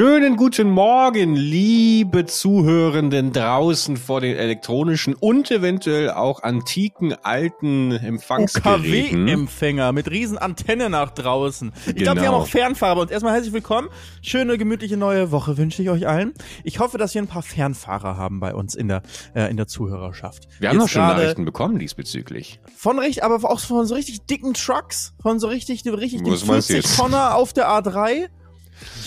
Schönen guten Morgen, liebe Zuhörenden draußen vor den elektronischen und eventuell auch antiken alten Empfangsgeräten. OKW-Empfänger mit riesen Antennen nach draußen. Ich genau. glaube, wir haben auch Fernfahrer. Und erstmal herzlich willkommen. Schöne, gemütliche neue Woche wünsche ich euch allen. Ich hoffe, dass wir ein paar Fernfahrer haben bei uns in der, äh, in der Zuhörerschaft. Wir haben Jetzt noch schon Nachrichten bekommen diesbezüglich. Von richtig, aber auch von so richtig dicken Trucks, von so richtig, richtig, die 40 Tonner auf der A3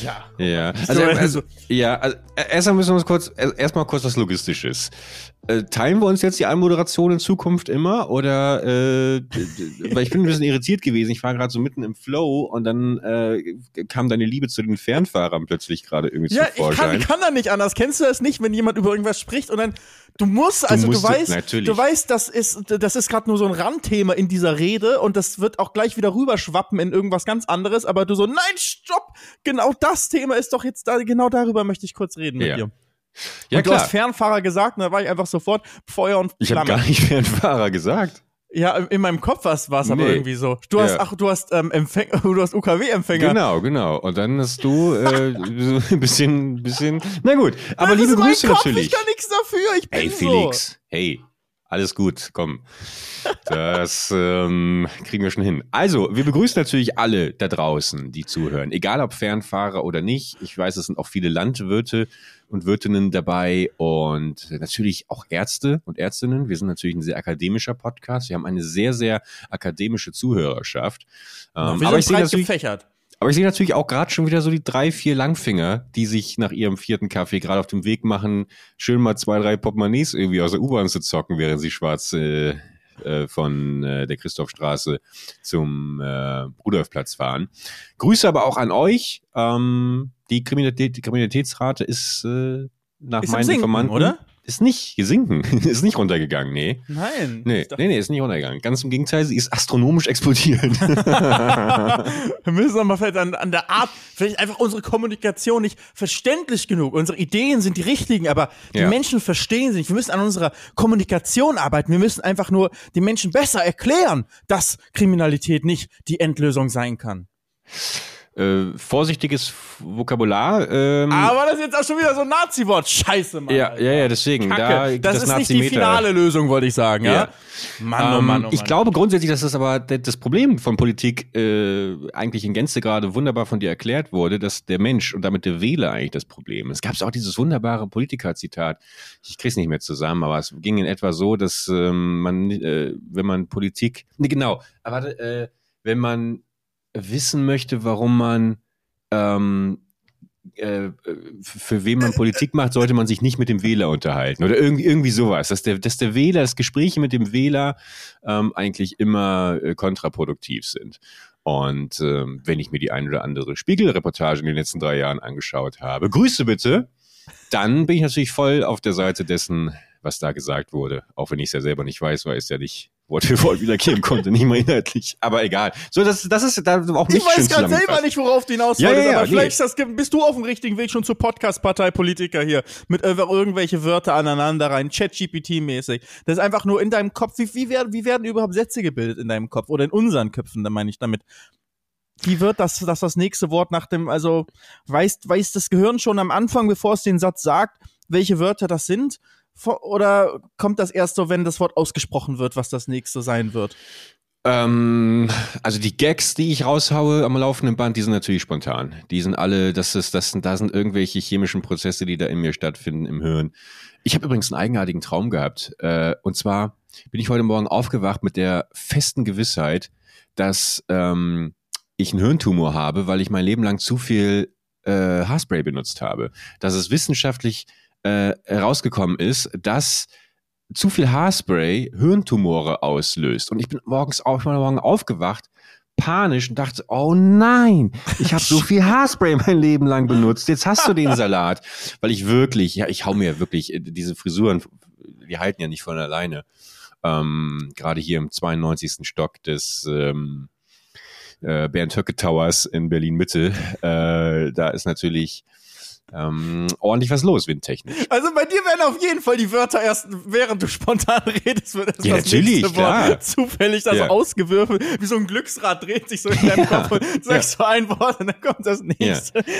ja. Ja. Also, also, ja, also erstmal müssen wir uns kurz, erstmal kurz was Logistisches. Äh, teilen wir uns jetzt die Anmoderation in Zukunft immer? Oder äh, weil ich bin ein bisschen irritiert gewesen. Ich war gerade so mitten im Flow und dann äh, kam deine Liebe zu den Fernfahrern plötzlich gerade irgendwie ja, zum Vorschein. Ja, ich kann, kann da nicht anders. Kennst du das nicht, wenn jemand über irgendwas spricht und dann du musst, also du, musst, du weißt, natürlich. du weißt, das ist das ist gerade nur so ein Randthema in dieser Rede und das wird auch gleich wieder rüberschwappen in irgendwas ganz anderes. Aber du so, nein, stopp! Genau das Thema ist doch jetzt da. Genau darüber möchte ich kurz reden ja. mit dir. Ja, und klar. du hast Fernfahrer gesagt, und da war ich einfach sofort Feuer und Flamme. Ich habe gar nicht Fernfahrer gesagt. Ja, in meinem Kopf war es nee. aber irgendwie so. Du hast, ja. ach, du hast ähm, Empfänger, du hast UKW-Empfänger. Genau, genau. Und dann hast du äh, so ein bisschen, bisschen. Na gut, aber das liebe Grüße Kopf, natürlich. Ich kann nichts dafür. Ich bin hey, Felix, so. hey, alles gut, komm. Das ähm, kriegen wir schon hin. Also, wir begrüßen natürlich alle da draußen, die zuhören. Egal ob Fernfahrer oder nicht. Ich weiß, es sind auch viele Landwirte und Wirtinnen dabei und natürlich auch Ärzte und Ärztinnen. Wir sind natürlich ein sehr akademischer Podcast. Wir haben eine sehr, sehr akademische Zuhörerschaft. Ähm, wir aber sind breit gefächert. Aber ich sehe natürlich auch gerade schon wieder so die drei, vier Langfinger, die sich nach ihrem vierten Kaffee gerade auf dem Weg machen, schön mal zwei, drei Portemonnaies irgendwie aus der U-Bahn zu zocken, während sie schwarz äh, äh, von äh, der Christophstraße zum äh, Rudolfplatz fahren. Grüße aber auch an euch. Ähm, die, Kriminalität, die Kriminalitätsrate ist äh, nach ist meinen Informanten, oder? ist nicht gesinken, ist nicht runtergegangen, nee. Nein. Nee, nee, nee, ist nicht runtergegangen. Ganz im Gegenteil, sie ist astronomisch explodiert. Wir müssen aber vielleicht an, an der Art, vielleicht einfach unsere Kommunikation nicht verständlich genug. Unsere Ideen sind die richtigen, aber die ja. Menschen verstehen sie nicht. Wir müssen an unserer Kommunikation arbeiten. Wir müssen einfach nur den Menschen besser erklären, dass Kriminalität nicht die Endlösung sein kann äh, vorsichtiges Vokabular. Ähm, Aber das ist jetzt auch schon wieder so ein Nazi-Wort. Scheiße, Mann. Ja, ja, ja, deswegen. Da, das, das ist nicht die finale Lösung, wollte ich sagen. Ja. ja? Mann, oh ähm, Mann, oh Mann. Ich glaube grundsätzlich, dass das aber das Problem von Politik äh, eigentlich in Gänze gerade wunderbar von dir erklärt wurde, dass der Mensch und damit der Wähler eigentlich das Problem ist. Es gab auch dieses wunderbare Politiker-Zitat. Ich krieg's nicht mehr zusammen, aber es ging in etwa so, dass ähm, man, äh, wenn man Politik, nee, genau, aber warte, äh, wenn man wissen möchte, warum man ähm, äh, für wen man Politik macht, sollte man sich nicht mit dem Wähler unterhalten oder irgendwie, irgendwie sowas, dass der, dass der Wähler, das Gespräche mit dem Wähler ähm, eigentlich immer äh, kontraproduktiv sind. Und ähm, wenn ich mir die ein oder andere Spiegelreportage in den letzten drei Jahren angeschaut habe, Grüße bitte, dann bin ich natürlich voll auf der Seite dessen, was da gesagt wurde. Auch wenn ich es ja selber nicht weiß, weil es ja nicht Wort für Wort wiedergeben konnte, nicht mal inhaltlich. Aber egal. So, das, das ist da auch nicht Ich weiß gerade selber nicht, worauf du hinaus ja, wolltest, ja, ja, aber nee. vielleicht das, bist du auf dem richtigen Weg schon zur Podcast-Partei Politiker hier. Mit irgendwelche Wörter aneinander rein, Chat-GPT-mäßig. Das ist einfach nur in deinem Kopf. Wie, wie, werden, wie werden überhaupt Sätze gebildet in deinem Kopf? Oder in unseren Köpfen, da meine ich damit. Wie wird das, das, das nächste Wort nach dem, also, weiß, weiß das Gehirn schon am Anfang, bevor es den Satz sagt, welche Wörter das sind? Oder kommt das erst so, wenn das Wort ausgesprochen wird, was das nächste sein wird? Ähm, also die Gags, die ich raushaue am laufenden Band, die sind natürlich spontan. Die sind alle, das ist, das sind, da sind irgendwelche chemischen Prozesse, die da in mir stattfinden im Hirn. Ich habe übrigens einen eigenartigen Traum gehabt. Äh, und zwar bin ich heute Morgen aufgewacht mit der festen Gewissheit, dass ähm, ich einen Hirntumor habe, weil ich mein Leben lang zu viel äh, Haarspray benutzt habe. Dass es wissenschaftlich äh, herausgekommen ist, dass zu viel Haarspray Hirntumore auslöst. Und ich bin morgens auf, morgen aufgewacht, panisch und dachte, oh nein, ich habe so viel Haarspray mein Leben lang benutzt. Jetzt hast du den Salat. Weil ich wirklich, ja, ich hau mir wirklich, äh, diese Frisuren, die halten ja nicht von alleine. Ähm, Gerade hier im 92. Stock des ähm, äh, Bernd Höcke Towers in Berlin Mitte. Äh, da ist natürlich ähm, ordentlich was los, windtechnisch. Also bei dir werden auf jeden Fall die Wörter erst, während du spontan redest, wird das ja, natürlich, klar. zufällig das ja. ausgewürfelt, wie so ein Glücksrad dreht sich so in deinem ja. Kopf und sagst so ein Wort und dann kommt das nächste.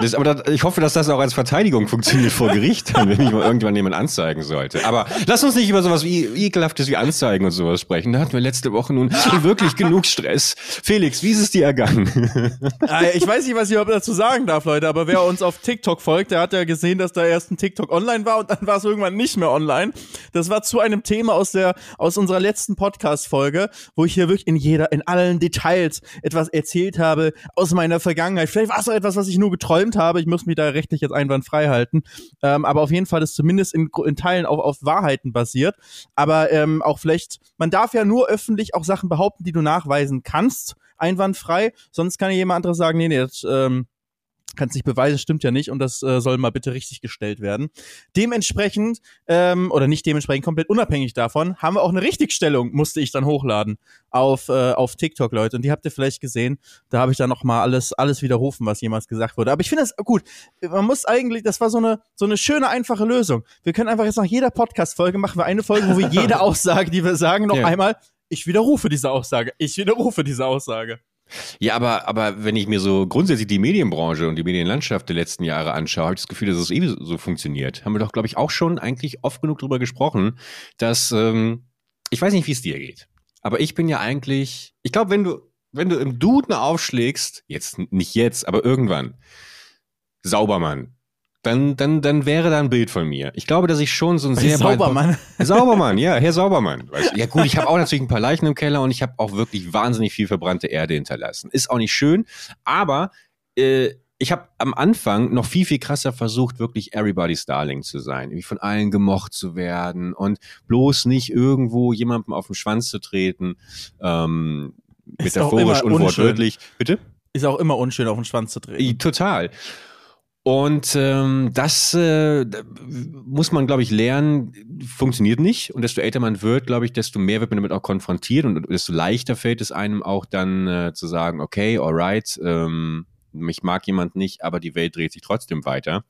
Das, aber das, ich hoffe, dass das auch als Verteidigung funktioniert vor Gericht, wenn mich mal irgendwann jemand anzeigen sollte. Aber lass uns nicht über sowas wie ekelhaftes wie Anzeigen und sowas sprechen. Da hatten wir letzte Woche nun wirklich genug Stress. Felix, wie ist es dir ergangen? Äh, ich weiß nicht, was ich überhaupt dazu sagen darf, Leute, aber wer uns auf TikTok folgt, der hat ja gesehen, dass da erst ein TikTok online war und dann war es irgendwann nicht mehr online. Das war zu einem Thema aus der, aus unserer letzten Podcast-Folge, wo ich hier wirklich in jeder, in allen Details etwas erzählt habe aus meiner Vergangenheit. Vielleicht war es auch etwas, was ich nur geträumt habe. Ich muss mich da rechtlich jetzt einwandfrei halten. Ähm, aber auf jeden Fall ist zumindest in, in Teilen auch auf Wahrheiten basiert. Aber ähm, auch vielleicht, man darf ja nur öffentlich auch Sachen behaupten, die du nachweisen kannst einwandfrei. Sonst kann ja jemand anderes sagen, nee, nee, das ähm, kannst nicht beweisen, stimmt ja nicht und das äh, soll mal bitte richtig gestellt werden. Dementsprechend, ähm, oder nicht dementsprechend, komplett unabhängig davon, haben wir auch eine Richtigstellung, musste ich dann hochladen auf, äh, auf TikTok, Leute. Und die habt ihr vielleicht gesehen. Da habe ich dann noch mal alles, alles widerrufen, was jemals gesagt wurde. Aber ich finde das gut. Man muss eigentlich, das war so eine, so eine schöne, einfache Lösung. Wir können einfach jetzt nach jeder Podcast-Folge machen wir eine Folge, wo wir jede Aussage, die wir sagen, noch ja. einmal ich widerrufe diese Aussage. Ich widerrufe diese Aussage. Ja, aber, aber wenn ich mir so grundsätzlich die Medienbranche und die Medienlandschaft der letzten Jahre anschaue, habe ich das Gefühl, dass es eh so funktioniert. Haben wir doch, glaube ich, auch schon eigentlich oft genug drüber gesprochen, dass, ähm, ich weiß nicht, wie es dir geht, aber ich bin ja eigentlich, ich glaube, wenn du, wenn du im Duden aufschlägst, jetzt nicht jetzt, aber irgendwann, Saubermann, dann, dann, dann wäre da ein Bild von mir. Ich glaube, dass ich schon so ein sehr Saubermann. Saubermann, ja, Herr Saubermann. Ja gut, ich habe auch natürlich ein paar Leichen im Keller und ich habe auch wirklich wahnsinnig viel verbrannte Erde hinterlassen. Ist auch nicht schön, aber äh, ich habe am Anfang noch viel, viel krasser versucht, wirklich everybody's Darling zu sein, wie von allen gemocht zu werden und bloß nicht irgendwo jemandem auf den Schwanz zu treten, ähm, metaphorisch und wortwörtlich. Bitte? Ist auch immer unschön, auf den Schwanz zu treten. Total. Und ähm, das äh, muss man, glaube ich, lernen, funktioniert nicht. Und desto älter man wird, glaube ich, desto mehr wird man damit auch konfrontiert und desto leichter fällt es einem auch dann äh, zu sagen, okay, alright, ähm, mich mag jemand nicht, aber die Welt dreht sich trotzdem weiter.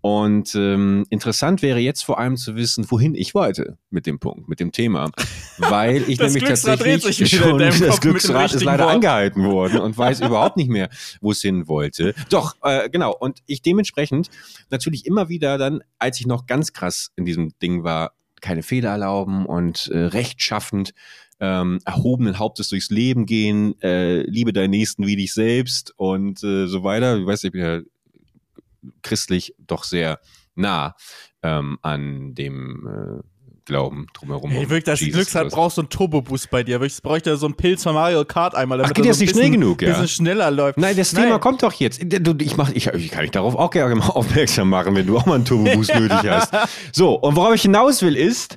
Und ähm, interessant wäre jetzt vor allem zu wissen, wohin ich wollte mit dem Punkt, mit dem Thema. Weil ich nämlich tatsächlich schon, das Glücksrad ist leider Wort. angehalten worden und weiß überhaupt nicht mehr, wo es hin wollte. Doch, äh, genau. Und ich dementsprechend natürlich immer wieder dann, als ich noch ganz krass in diesem Ding war, keine Fehler erlauben und äh, rechtschaffend ähm, erhobenen Hauptes durchs Leben gehen, äh, liebe deinen Nächsten wie dich selbst und äh, so weiter. Ich weiß, ich bin ja christlich doch sehr nah ähm, an dem äh, Glauben drumherum. Hey, wirklich, das Jesus Glück hat, brauchst so einen Turbo-Boost bei dir. Ich bräuchte so einen Pilz von Mario Kart einmal, damit Ach, geht er so nicht schnell genug, ja? bisschen schneller läuft. Nein, das Nein. Thema kommt doch jetzt. Du, ich, mach, ich, ich kann dich darauf auch gerne mal aufmerksam machen, wenn du auch mal einen Turbo-Boost nötig hast. So, und worauf ich hinaus will, ist,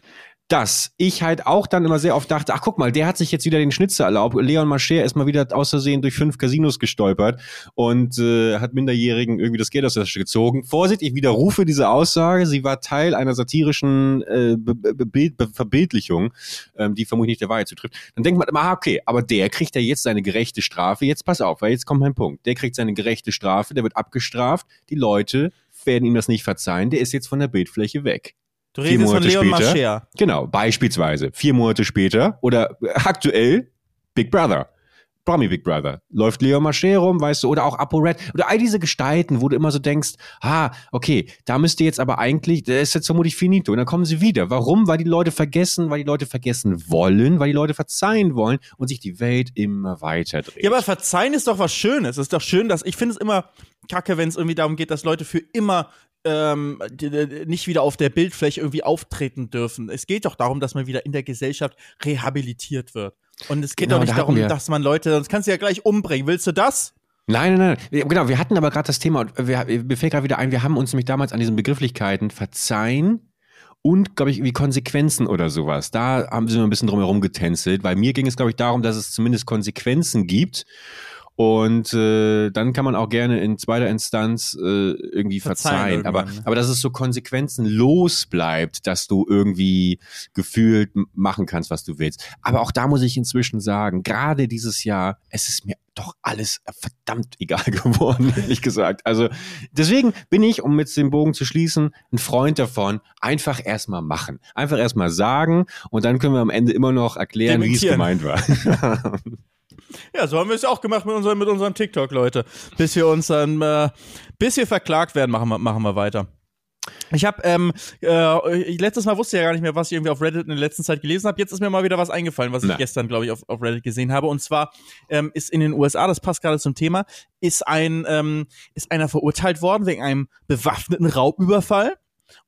dass ich halt auch dann immer sehr oft dachte, ach guck mal, der hat sich jetzt wieder den Schnitzer erlaubt. Leon Mascher ist mal wieder außersehen durch fünf Casinos gestolpert und äh, hat Minderjährigen irgendwie das Geld aus der Tasche gezogen. Vorsicht, ich widerrufe diese Aussage. Sie war Teil einer satirischen äh, Be Be Be Verbildlichung, ähm, die vermutlich nicht der Wahrheit zutrifft. Dann denkt man immer, ah, okay, aber der kriegt ja jetzt seine gerechte Strafe. Jetzt pass auf, weil jetzt kommt mein Punkt. Der kriegt seine gerechte Strafe, der wird abgestraft. Die Leute werden ihm das nicht verzeihen. Der ist jetzt von der Bildfläche weg. Du redest Monate von Leon später, Mascher. Genau, beispielsweise. Vier Monate später oder aktuell Big Brother. Promi Big Brother. Läuft Leon Mascher rum, weißt du, oder auch Apo Red. Oder all diese Gestalten, wo du immer so denkst, ah, okay, da müsste jetzt aber eigentlich, der ist jetzt vermutlich finito. Und dann kommen sie wieder. Warum? Weil die Leute vergessen, weil die Leute vergessen wollen, weil die Leute verzeihen wollen und sich die Welt immer weiter dreht. Ja, aber verzeihen ist doch was Schönes. Es ist doch schön, dass, ich finde es immer kacke, wenn es irgendwie darum geht, dass Leute für immer ähm, nicht wieder auf der Bildfläche irgendwie auftreten dürfen. Es geht doch darum, dass man wieder in der Gesellschaft rehabilitiert wird. Und es geht genau, doch nicht da darum, dass man Leute, sonst kannst du ja gleich umbringen. Willst du das? Nein, nein, nein. Genau, wir hatten aber gerade das Thema, wir, mir fällt gerade wieder ein, wir haben uns nämlich damals an diesen Begrifflichkeiten verzeihen und, glaube ich, wie Konsequenzen oder sowas. Da haben sie ein bisschen drumherum getänzelt, weil mir ging es, glaube ich, darum, dass es zumindest Konsequenzen gibt Und äh, dann kann man auch gerne in zweiter Instanz äh, irgendwie verzeihen. verzeihen aber, ne? aber dass es so konsequenzenlos bleibt, dass du irgendwie gefühlt machen kannst, was du willst. Aber auch da muss ich inzwischen sagen, gerade dieses Jahr, es ist mir doch alles verdammt egal geworden, ehrlich gesagt. Also deswegen bin ich, um mit dem Bogen zu schließen, ein Freund davon, einfach erstmal machen. Einfach erstmal sagen und dann können wir am Ende immer noch erklären, wie es gemeint war. Ja, so haben wir es auch gemacht mit unserem, mit unserem TikTok, Leute. Bis wir uns dann, äh, bis wir verklagt werden, machen wir, machen wir weiter. Ich habe ähm, äh, letztes Mal wusste ja gar nicht mehr, was ich irgendwie auf Reddit in der letzten Zeit gelesen habe. Jetzt ist mir mal wieder was eingefallen, was Na. ich gestern, glaube ich, auf, auf Reddit gesehen habe. Und zwar ähm, ist in den USA, das passt gerade zum Thema, ist ein ähm, ist einer verurteilt worden wegen einem bewaffneten Raubüberfall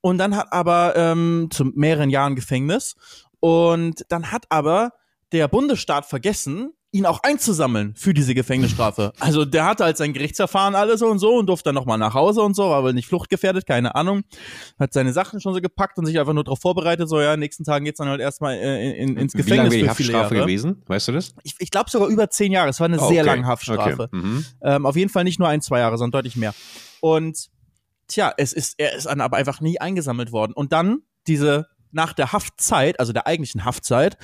und dann hat aber ähm, zu mehreren Jahren Gefängnis und dann hat aber der Bundesstaat vergessen, ihn auch einzusammeln für diese Gefängnisstrafe. Also der hatte halt sein Gerichtsverfahren alles so und so und durfte dann nochmal nach Hause und so, war wohl nicht fluchtgefährdet, keine Ahnung. Hat seine Sachen schon so gepackt und sich einfach nur darauf vorbereitet, so ja, nächsten Tagen geht's dann halt erstmal äh, in, ins Gefängnis. Wie lange wäre die Haftstrafe gewesen? Weißt du das? Ich, ich glaube sogar über zehn Jahre. Es war eine oh, sehr lange Haftstrafe. Okay. Mhm. Ähm, auf jeden Fall nicht nur ein, zwei Jahre, sondern deutlich mehr. Und tja, es ist, er ist dann aber einfach nie eingesammelt worden. Und dann diese nach der Haftzeit, also der eigentlichen Haftzeit,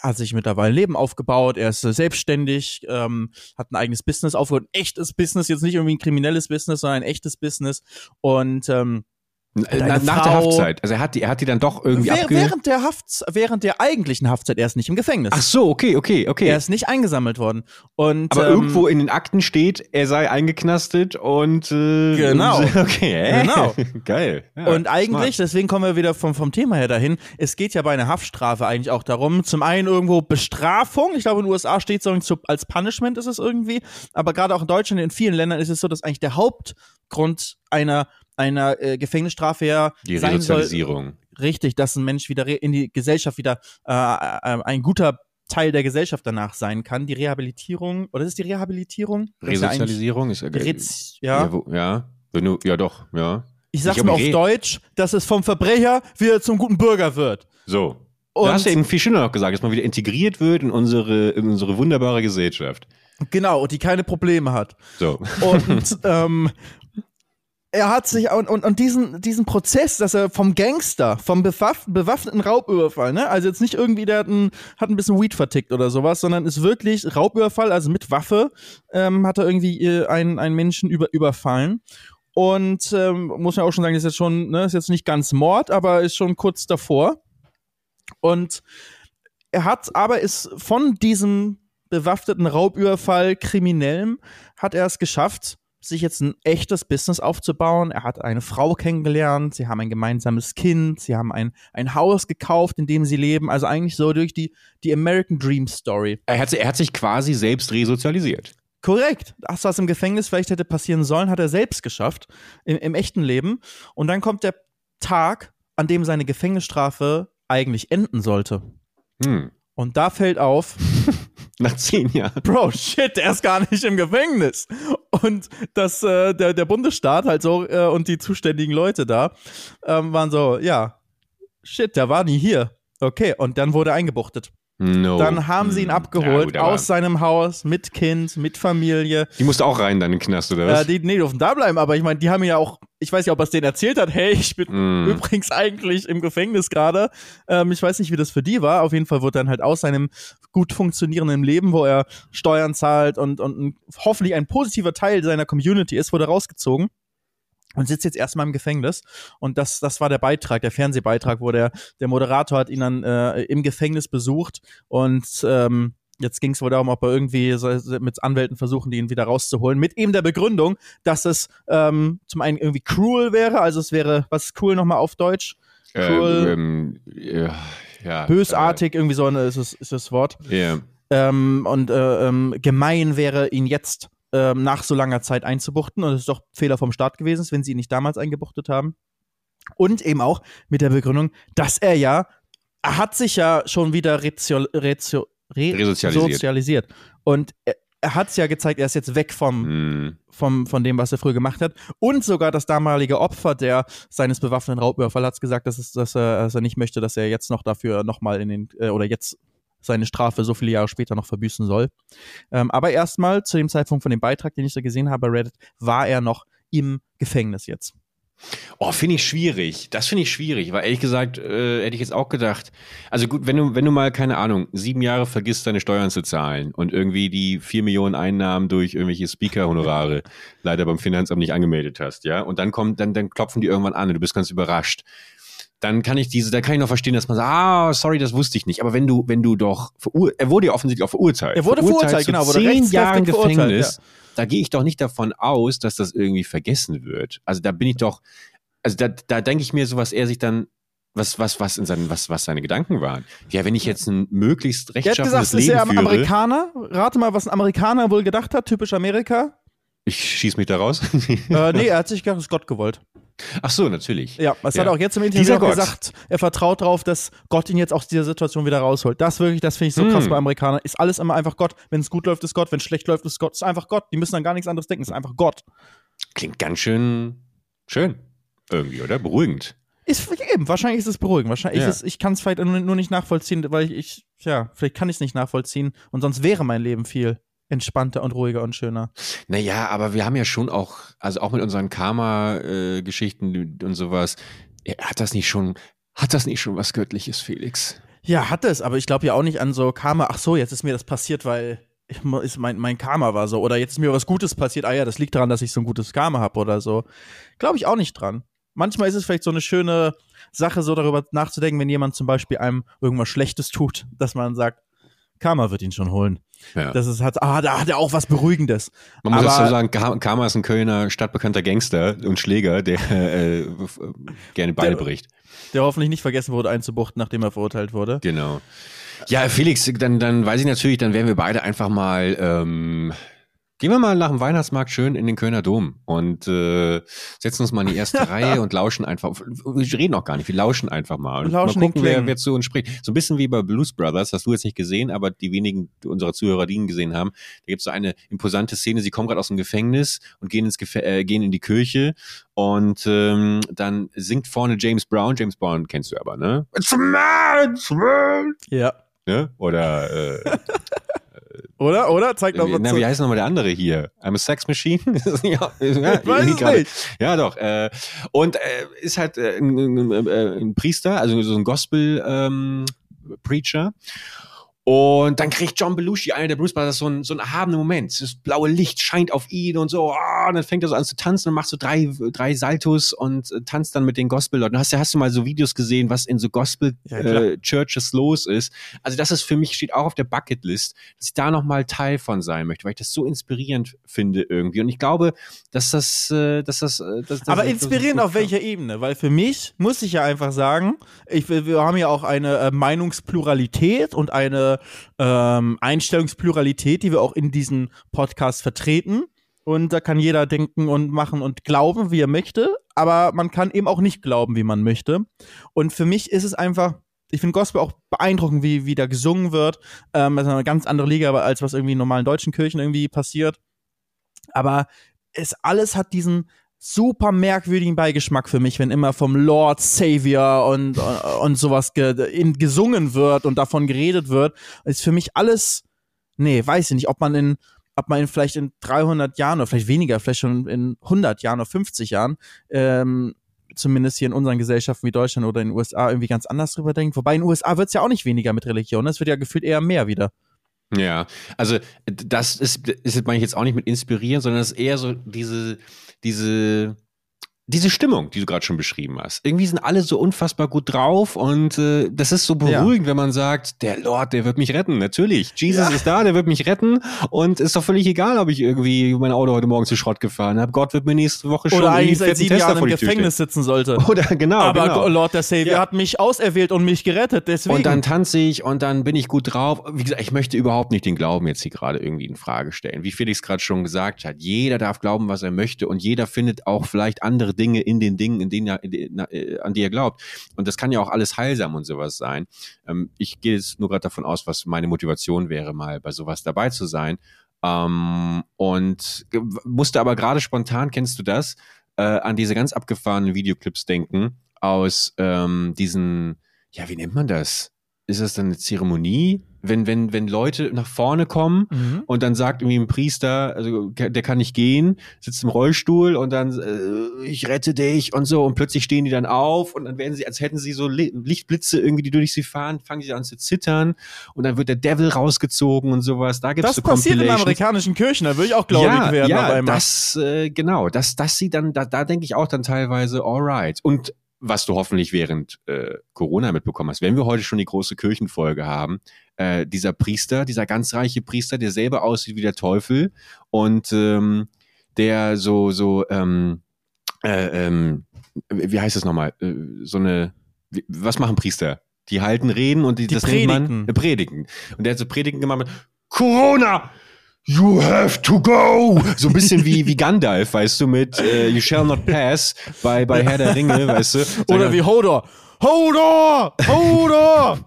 hat sich mittlerweile ein Leben aufgebaut, er ist selbstständig, ähm, hat ein eigenes Business aufgebaut, ein echtes Business, jetzt nicht irgendwie ein kriminelles Business, sondern ein echtes Business. Und ähm, nach Frau, der Haftzeit. Also er hat die, er hat die dann doch irgendwie während, während der Haft, während der eigentlichen Haftzeit. Er ist nicht im Gefängnis. Ach so, okay, okay, okay. Er ist nicht eingesammelt worden. Und aber ähm, irgendwo in den Akten steht, er sei eingeknastet und äh, genau, okay, genau, geil. Ja, und eigentlich, smart. deswegen kommen wir wieder vom vom Thema her dahin. Es geht ja bei einer Haftstrafe eigentlich auch darum, zum einen irgendwo Bestrafung. Ich glaube in den USA steht es so als Punishment ist es irgendwie, aber gerade auch in Deutschland in vielen Ländern ist es so, dass eigentlich der Hauptgrund einer einer äh, Gefängnisstrafe ja die Resozialisierung. Soll, richtig, dass ein Mensch wieder in die Gesellschaft wieder äh, äh, ein guter Teil der Gesellschaft danach sein kann. Die Rehabilitierung, oder ist die Rehabilitierung? Resozialisierung ist, ja, ist ja. Ja, ja, wenn du, ja doch, ja. Ich sag's ich mal auf Deutsch, dass es vom Verbrecher wieder zum guten Bürger wird. So. Und du hast ja eben viel schöner noch gesagt, dass man wieder integriert wird in unsere, in unsere wunderbare Gesellschaft. Genau, und die keine Probleme hat. So. Und ähm, er hat sich und, und, und diesen, diesen Prozess, dass er vom Gangster, vom bewaffneten Raubüberfall, ne, also jetzt nicht irgendwie, der hat ein, hat ein bisschen Weed vertickt oder sowas, sondern ist wirklich Raubüberfall, also mit Waffe, ähm, hat er irgendwie äh, einen, einen Menschen über, überfallen. Und ähm, muss man auch schon sagen, ist jetzt schon, ne, ist jetzt nicht ganz Mord, aber ist schon kurz davor. Und er hat aber ist von diesem bewaffneten Raubüberfall Kriminellem hat er es geschafft, sich jetzt ein echtes Business aufzubauen. Er hat eine Frau kennengelernt, sie haben ein gemeinsames Kind, sie haben ein, ein Haus gekauft, in dem sie leben. Also eigentlich so durch die, die American Dream Story. Er hat, er hat sich quasi selbst resozialisiert. Korrekt. Das, was im Gefängnis vielleicht hätte passieren sollen, hat er selbst geschafft, im, im echten Leben. Und dann kommt der Tag, an dem seine Gefängnisstrafe eigentlich enden sollte. Hm. Und da fällt auf, Nach zehn Jahren. Bro, shit, der ist gar nicht im Gefängnis. Und das, äh, der, der Bundesstaat halt so äh, und die zuständigen Leute da ähm, waren so, ja, shit, der war nie hier. Okay, und dann wurde er eingebuchtet. No. Dann haben sie ihn hm. abgeholt ja, gut, aus seinem Haus mit Kind, mit Familie. Die musste auch rein dann in den Knast, oder was? Äh, die, nee, die durften da bleiben, aber ich meine, die haben ja auch, ich weiß nicht, ob er es denen erzählt hat, hey, ich bin mm. übrigens eigentlich im Gefängnis gerade. Ähm, ich weiß nicht, wie das für die war. Auf jeden Fall wurde dann halt aus seinem gut funktionierenden Leben, wo er Steuern zahlt und, und hoffentlich ein positiver Teil seiner Community ist, wurde rausgezogen und sitzt jetzt erstmal im Gefängnis. Und das, das war der Beitrag, der Fernsehbeitrag, wo der, der Moderator hat ihn dann äh, im Gefängnis besucht und ähm, Jetzt ging es wohl darum, ob er irgendwie so, mit Anwälten versuchen, die ihn wieder rauszuholen. Mit eben der Begründung, dass es ähm, zum einen irgendwie cruel wäre, also es wäre, was ist cool nochmal auf Deutsch? Cruel. Ähm, ja, ja, bösartig, äh, irgendwie so eine, ist, das, ist das Wort. Yeah. Ähm, und äh, ähm, gemein wäre, ihn jetzt ähm, nach so langer Zeit einzubuchten. Und es ist doch Fehler vom Staat gewesen, wenn sie ihn nicht damals eingebuchtet haben. Und eben auch mit der Begründung, dass er ja, er hat sich ja schon wieder rezio, rezio, re resozialisiert. Und er, er hat es ja gezeigt, er ist jetzt weg vom, mm. vom, von dem, was er früher gemacht hat. Und sogar das damalige Opfer der seines bewaffneten Raubüberfalls hat gesagt, dass, es, dass, er, dass er nicht möchte, dass er jetzt noch dafür nochmal in den, äh, oder jetzt seine Strafe so viele Jahre später noch verbüßen soll. Ähm, aber erstmal zu dem Zeitpunkt von dem Beitrag, den ich da gesehen habe bei Reddit, war er noch im Gefängnis jetzt. Oh, finde ich schwierig. Das finde ich schwierig, weil ehrlich gesagt äh, hätte ich jetzt auch gedacht. Also gut, wenn du, wenn du mal, keine Ahnung, sieben Jahre vergisst, deine Steuern zu zahlen und irgendwie die vier Millionen Einnahmen durch irgendwelche Speaker-Honorare leider beim Finanzamt nicht angemeldet hast, ja, und dann kommt, dann, dann klopfen die irgendwann an und du bist ganz überrascht. Dann kann ich diese, da kann ich noch verstehen, dass man sagt, ah, sorry, das wusste ich nicht. Aber wenn du, wenn du doch, er wurde ja offensichtlich auch verurteilt. Er wurde verurteilt, verurteilt genau, wurde zehn Jahren Gefängnis. Ja da gehe ich doch nicht davon aus, dass das irgendwie vergessen wird. Also da bin ich doch, also da, da denke ich mir so, was er sich dann was, was, was in seinen, was, was seine Gedanken waren. Ja, wenn ich jetzt ein möglichst rechtschaffenes Leben führe. Ist er Amerikaner? Rate mal, was ein Amerikaner wohl gedacht hat, typisch Amerika. Ich schieß mich da raus. äh, nee, er hat sich gedacht, es ist Gott gewollt. Ach so, natürlich. Ja, es ja. hat auch jetzt im Interview gesagt, er vertraut darauf, dass Gott ihn jetzt aus dieser Situation wieder rausholt. Das wirklich, das finde ich so mm. krass bei Amerikanern. Ist alles immer einfach Gott. Wenn es gut läuft, ist Gott. Wenn es schlecht läuft, ist Gott. Ist einfach Gott. Die müssen an gar nichts anderes denken. Ist einfach Gott. Klingt ganz schön schön. Irgendwie, oder? Beruhigend. Ist eben, wahrscheinlich ist es beruhigend. Wahrscheinlich ja. ist es, ich kann es vielleicht nur nicht nachvollziehen, weil ich, ich ja, vielleicht kann ich es nicht nachvollziehen und sonst wäre mein Leben viel entspannter und ruhiger und schöner. Naja, aber wir haben ja schon auch, also auch mit unseren Karma-Geschichten und sowas, hat das nicht schon, hat das nicht schon was Göttliches, Felix? Ja, hat es, aber ich glaube ja auch nicht an so Karma, ach so, jetzt ist mir das passiert, weil ich, ist mein, mein Karma war so. Oder jetzt ist mir was Gutes passiert, ah ja, das liegt daran, dass ich so ein gutes Karma habe oder so. Glaube ich auch nicht dran. Manchmal ist es vielleicht so eine schöne Sache, so darüber nachzudenken, wenn jemand zum Beispiel einem irgendwas Schlechtes tut, dass man sagt, Karma wird ihn schon holen. Ja. Das ist halt, ah, da hat er auch was Beruhigendes. Man muss dazu sagen, Karma ist ein Kölner stadtbekannter Gangster und Schläger, der äh, gerne Beine bricht. Der hoffentlich nicht vergessen wurde einzubuchten, nachdem er verurteilt wurde. Genau. Ja, Felix, dann, dann weiß ich natürlich, dann werden wir beide einfach mal ähm, Gehen wir mal nach dem Weihnachtsmarkt schön in den Kölner Dom und äh, setzen uns mal in die erste Reihe und lauschen einfach. Wir reden auch gar nicht, wir lauschen einfach mal. Und lauschen mal gucken, wer, wer zu uns spricht. So ein bisschen wie bei Blues Brothers, hast du jetzt nicht gesehen, aber die wenigen unserer Zuhörer, die ihn gesehen haben, da gibt es so eine imposante Szene, sie kommen gerade aus dem Gefängnis und gehen, ins Gef äh, gehen in die Kirche und ähm, dann singt vorne James Brown. James Brown kennst du aber, ne? It's a man, it's a man. Ja. Ne? Oder äh, oder? Oder? Zeig doch mal Na, wie heißt nochmal der andere hier? I'm a Sex Machine? ja, ja, ja, doch. Äh, und äh, ist halt äh, ein, ein, äh, ein, Priester, also so ein Gospel-Preacher. Ähm, und dann kriegt John Belushi, einer der Bruce Brothers, so ein, so ein erhabenen Moment. Das blaue Licht scheint auf ihn und so. Oh, und dann fängt er so an zu tanzen und macht so drei, drei Saltos und äh, tanzt dann mit den Gospel-Leuten. Hast, hast du mal so Videos gesehen, was in so Gospel-Churches ja, äh, los ist? Also das ist für mich, steht auch auf der Bucketlist, dass ich da nochmal Teil von sein möchte, weil ich das so inspirierend finde irgendwie. Und ich glaube, dass das, äh, dass das, äh, dass, Aber das, inspirierend auf welcher Ebene? Weil für mich muss ich ja einfach sagen, ich, wir haben ja auch eine äh, Meinungspluralität und eine ähm, Einstellungspluralität, die wir auch in diesem Podcast vertreten. Und da kann jeder denken und machen und glauben, wie er möchte. Aber man kann eben auch nicht glauben, wie man möchte. Und für mich ist es einfach, ich finde Gospel auch beeindruckend, wie, wie da gesungen wird. Ähm, das ist eine ganz andere Liga, als was irgendwie in normalen deutschen Kirchen irgendwie passiert. Aber es alles hat diesen super merkwürdigen Beigeschmack für mich, wenn immer vom Lord Savior und, und sowas ge in, gesungen wird und davon geredet wird. Ist für mich alles, nee, weiß ich nicht, ob man in, ob man in vielleicht in 300 Jahren oder vielleicht weniger, vielleicht schon in 100 Jahren oder 50 Jahren, ähm, zumindest hier in unseren Gesellschaften wie Deutschland oder in den USA irgendwie ganz anders drüber denkt. Wobei in den USA wird es ja auch nicht weniger mit Religion, es wird ja gefühlt eher mehr wieder. Ja, also das ist, ist meine ich jetzt auch nicht mit inspirieren, sondern es ist eher so diese, diese diese Stimmung, die du gerade schon beschrieben hast. Irgendwie sind alle so unfassbar gut drauf und äh, das ist so beruhigend, ja. wenn man sagt, der Lord, der wird mich retten. Natürlich, Jesus ja. ist da, der wird mich retten und ist doch völlig egal, ob ich irgendwie mein Auto heute Morgen zu Schrott gefahren habe. Gott wird mir nächste Woche schon Oder eigentlich seit sieben Jahren im Gefängnis sitzen sollte. Oder genau. Aber genau. Lord der Savior ja. hat mich auserwählt und mich gerettet, deswegen. Und dann tanze ich und dann bin ich gut drauf. Wie gesagt, ich möchte überhaupt nicht den Glauben jetzt hier gerade irgendwie in Frage stellen. Wie Felix gerade schon gesagt hat, jeder darf glauben, was er möchte und jeder findet auch vielleicht andere Dinge in den Dingen in denen er, äh, an die er glaubt. Und das kann ja auch alles heilsam und sowas sein. Ähm, ich gehe jetzt nur gerade davon aus, was meine Motivation wäre, mal bei sowas dabei zu sein. Ähm, und musste aber gerade spontan, kennst du das, äh, an diese ganz abgefahrenen Videoclips denken aus ähm, diesen, ja, wie nennt man das? Ist das dann eine Zeremonie? Wenn, wenn, wenn Leute nach vorne kommen mhm. und dann sagt irgendwie ein Priester, also der kann nicht gehen, sitzt im Rollstuhl und dann äh, ich rette dich und so und plötzlich stehen die dann auf und dann werden sie, als hätten sie so Lichtblitze irgendwie, die durch sie fahren, fangen sie an zu zittern und dann wird der Devil rausgezogen und sowas. Da gibt's das so passiert in amerikanischen Kirchen, da würde ich auch gläubig ja, werden. Ja, das äh, genau, das, das sieht dann, da, da denke ich auch dann teilweise alright und was du hoffentlich während äh, Corona mitbekommen hast, wenn wir heute schon die große Kirchenfolge haben, äh, dieser Priester, dieser ganz reiche Priester, der selber aussieht wie der Teufel und ähm, der so, so, ähm, äh, ähm, wie heißt das nochmal, äh, so eine, wie, was machen Priester? Die halten Reden und die, die das predigen. nennt man äh, Predigen. Und der hat so Predigen gemacht mit Corona! You have to go! So ein bisschen wie, wie Gandalf, weißt du, mit uh, You shall not pass bei, bei Herr der Ringe, weißt du. Oder wie Hodor. Hodor! Hodor!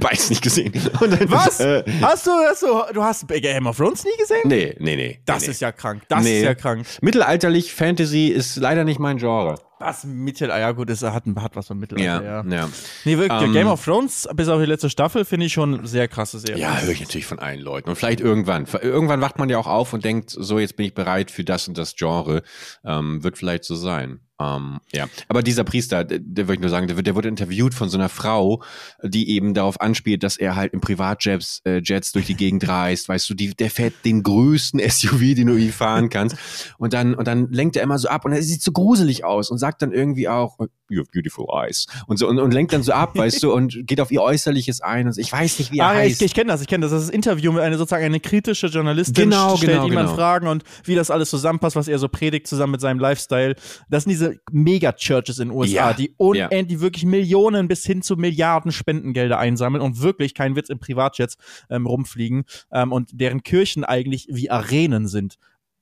Beides nicht gesehen. Dann, Was? Äh, hast du, hast du, du hast Game of Thrones nie gesehen? Nee, nee, nee. Das nee, ist ja krank. Das nee. ist ja krank. Mittelalterlich Fantasy ist leider nicht mein Genre. Was Mittelalter, ja gut, es hat, hat was von Mittelalter, ja. ja. ja. Nee, wirklich, um, ähm, Game of Thrones, bis auf die letzte Staffel, finde ich schon sehr krasse Serie. Ja, höre ich natürlich von allen Leuten. Und vielleicht irgendwann. Irgendwann wacht man ja auch auf und denkt, so, jetzt bin ich bereit für das und das Genre. Ähm, wird vielleicht so sein. Ähm, ja, aber dieser Priester, der, der würde ich nur sagen, der, der wurde interviewt von so einer Frau, die eben darauf anspielt, dass er halt im Privatjets äh, Jets durch die Gegend reist, weißt du, die, der fährt den größten SUV, den du je fahren kannst. Und dann, und dann lenkt er immer so ab und er sieht so gruselig aus und sagt dann irgendwie auch, you have beautiful eyes. Und so, und, und lenkt dann so ab, weißt du, und geht auf ihr Äußerliches ein und so. ich weiß nicht, wie er ah, heißt. Ich, ich kenne das, ich kenne das. Das ist das Interview mit einer sozusagen eine kritische Journalistin, genau, stellt genau, ihm genau. Fragen und wie das alles zusammenpasst, was er so predigt, zusammen mit seinem Lifestyle. Das sind diese diese Mega-Churches in den USA, ja, die unendlich, ja. wirklich Millionen bis hin zu Milliarden Spendengelder einsammeln und wirklich, kein Witz, im Privatjets ähm, rumfliegen ähm, und deren Kirchen eigentlich wie Arenen sind.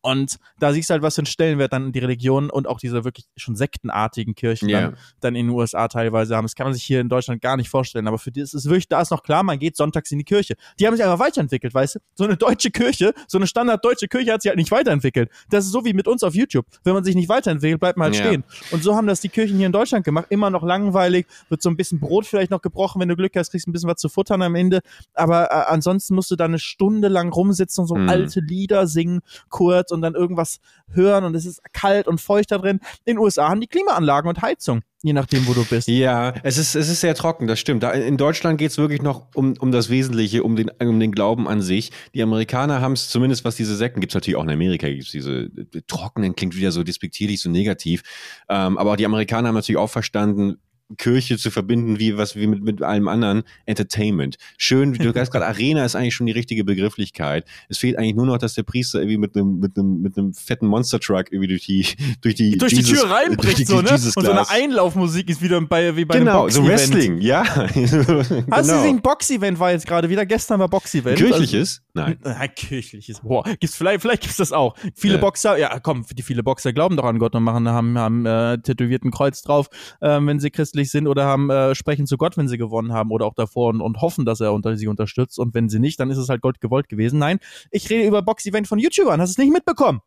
Und da siehst du halt, was für einen Stellenwert dann die Religion und auch diese wirklich schon sektenartigen Kirchen yeah. dann, dann, in den USA teilweise haben. Das kann man sich hier in Deutschland gar nicht vorstellen. Aber für die ist es wirklich, da ist noch klar, man geht sonntags in die Kirche. Die haben sich einfach weiterentwickelt, weißt du? So eine deutsche Kirche, so eine standarddeutsche Kirche hat sich halt nicht weiterentwickelt. Das ist so wie mit uns auf YouTube. Wenn man sich nicht weiterentwickelt, bleibt man halt yeah. stehen. Und so haben das die Kirchen hier in Deutschland gemacht. Immer noch langweilig, wird so ein bisschen Brot vielleicht noch gebrochen, wenn du Glück hast, kriegst ein bisschen was zu futtern am Ende. Aber äh, ansonsten musst du da eine Stunde lang rumsitzen und so mm. alte Lieder singen, kurz und dann irgendwas hören und es ist kalt und feucht da drin. In den USA haben die Klimaanlagen und Heizung je nachdem, wo du bist. Ja, es ist, es ist sehr trocken, das stimmt. in Deutschland geht es wirklich noch um, um das Wesentliche, um den, um den Glauben an sich. Die Amerikaner haben es, zumindest was diese Sekten, gibt es natürlich auch in Amerika, gibt es diese trockenen, klingt wieder so despektierlich, so negativ. Ähm, aber die Amerikaner haben natürlich auch verstanden, Kirche zu verbinden, wie was wie mit, mit allem anderen Entertainment. Schön, du sagst gerade, Arena ist eigentlich schon die richtige Begrifflichkeit. Es fehlt eigentlich nur noch, dass der Priester irgendwie mit einem mit einem mit einem fetten Monster Truck irgendwie durch die durch die durch Jesus, die Tür reinbricht die, so ne und so eine Einlaufmusik ist wieder bei wie bei genau, einem Box so Wrestling, ja. genau. Hast du gesehen Box Event war jetzt gerade wieder gestern war Box Event. Kirchliches? Also, nein. Nein, kirchliches. Boah, gibt's vielleicht vielleicht gibt's das auch. Viele ja. Boxer, ja, komm, die viele Boxer glauben doch an Gott und machen haben haben äh, tätowierten Kreuz drauf, äh, wenn sie christlich sind oder haben äh, sprechen zu Gott, wenn sie gewonnen haben oder auch davor und, und hoffen, dass er unter sie unterstützt. Und wenn sie nicht, dann ist es halt Gott gewollt gewesen. Nein, ich rede über Box-Event von YouTubern. Hast du es nicht mitbekommen?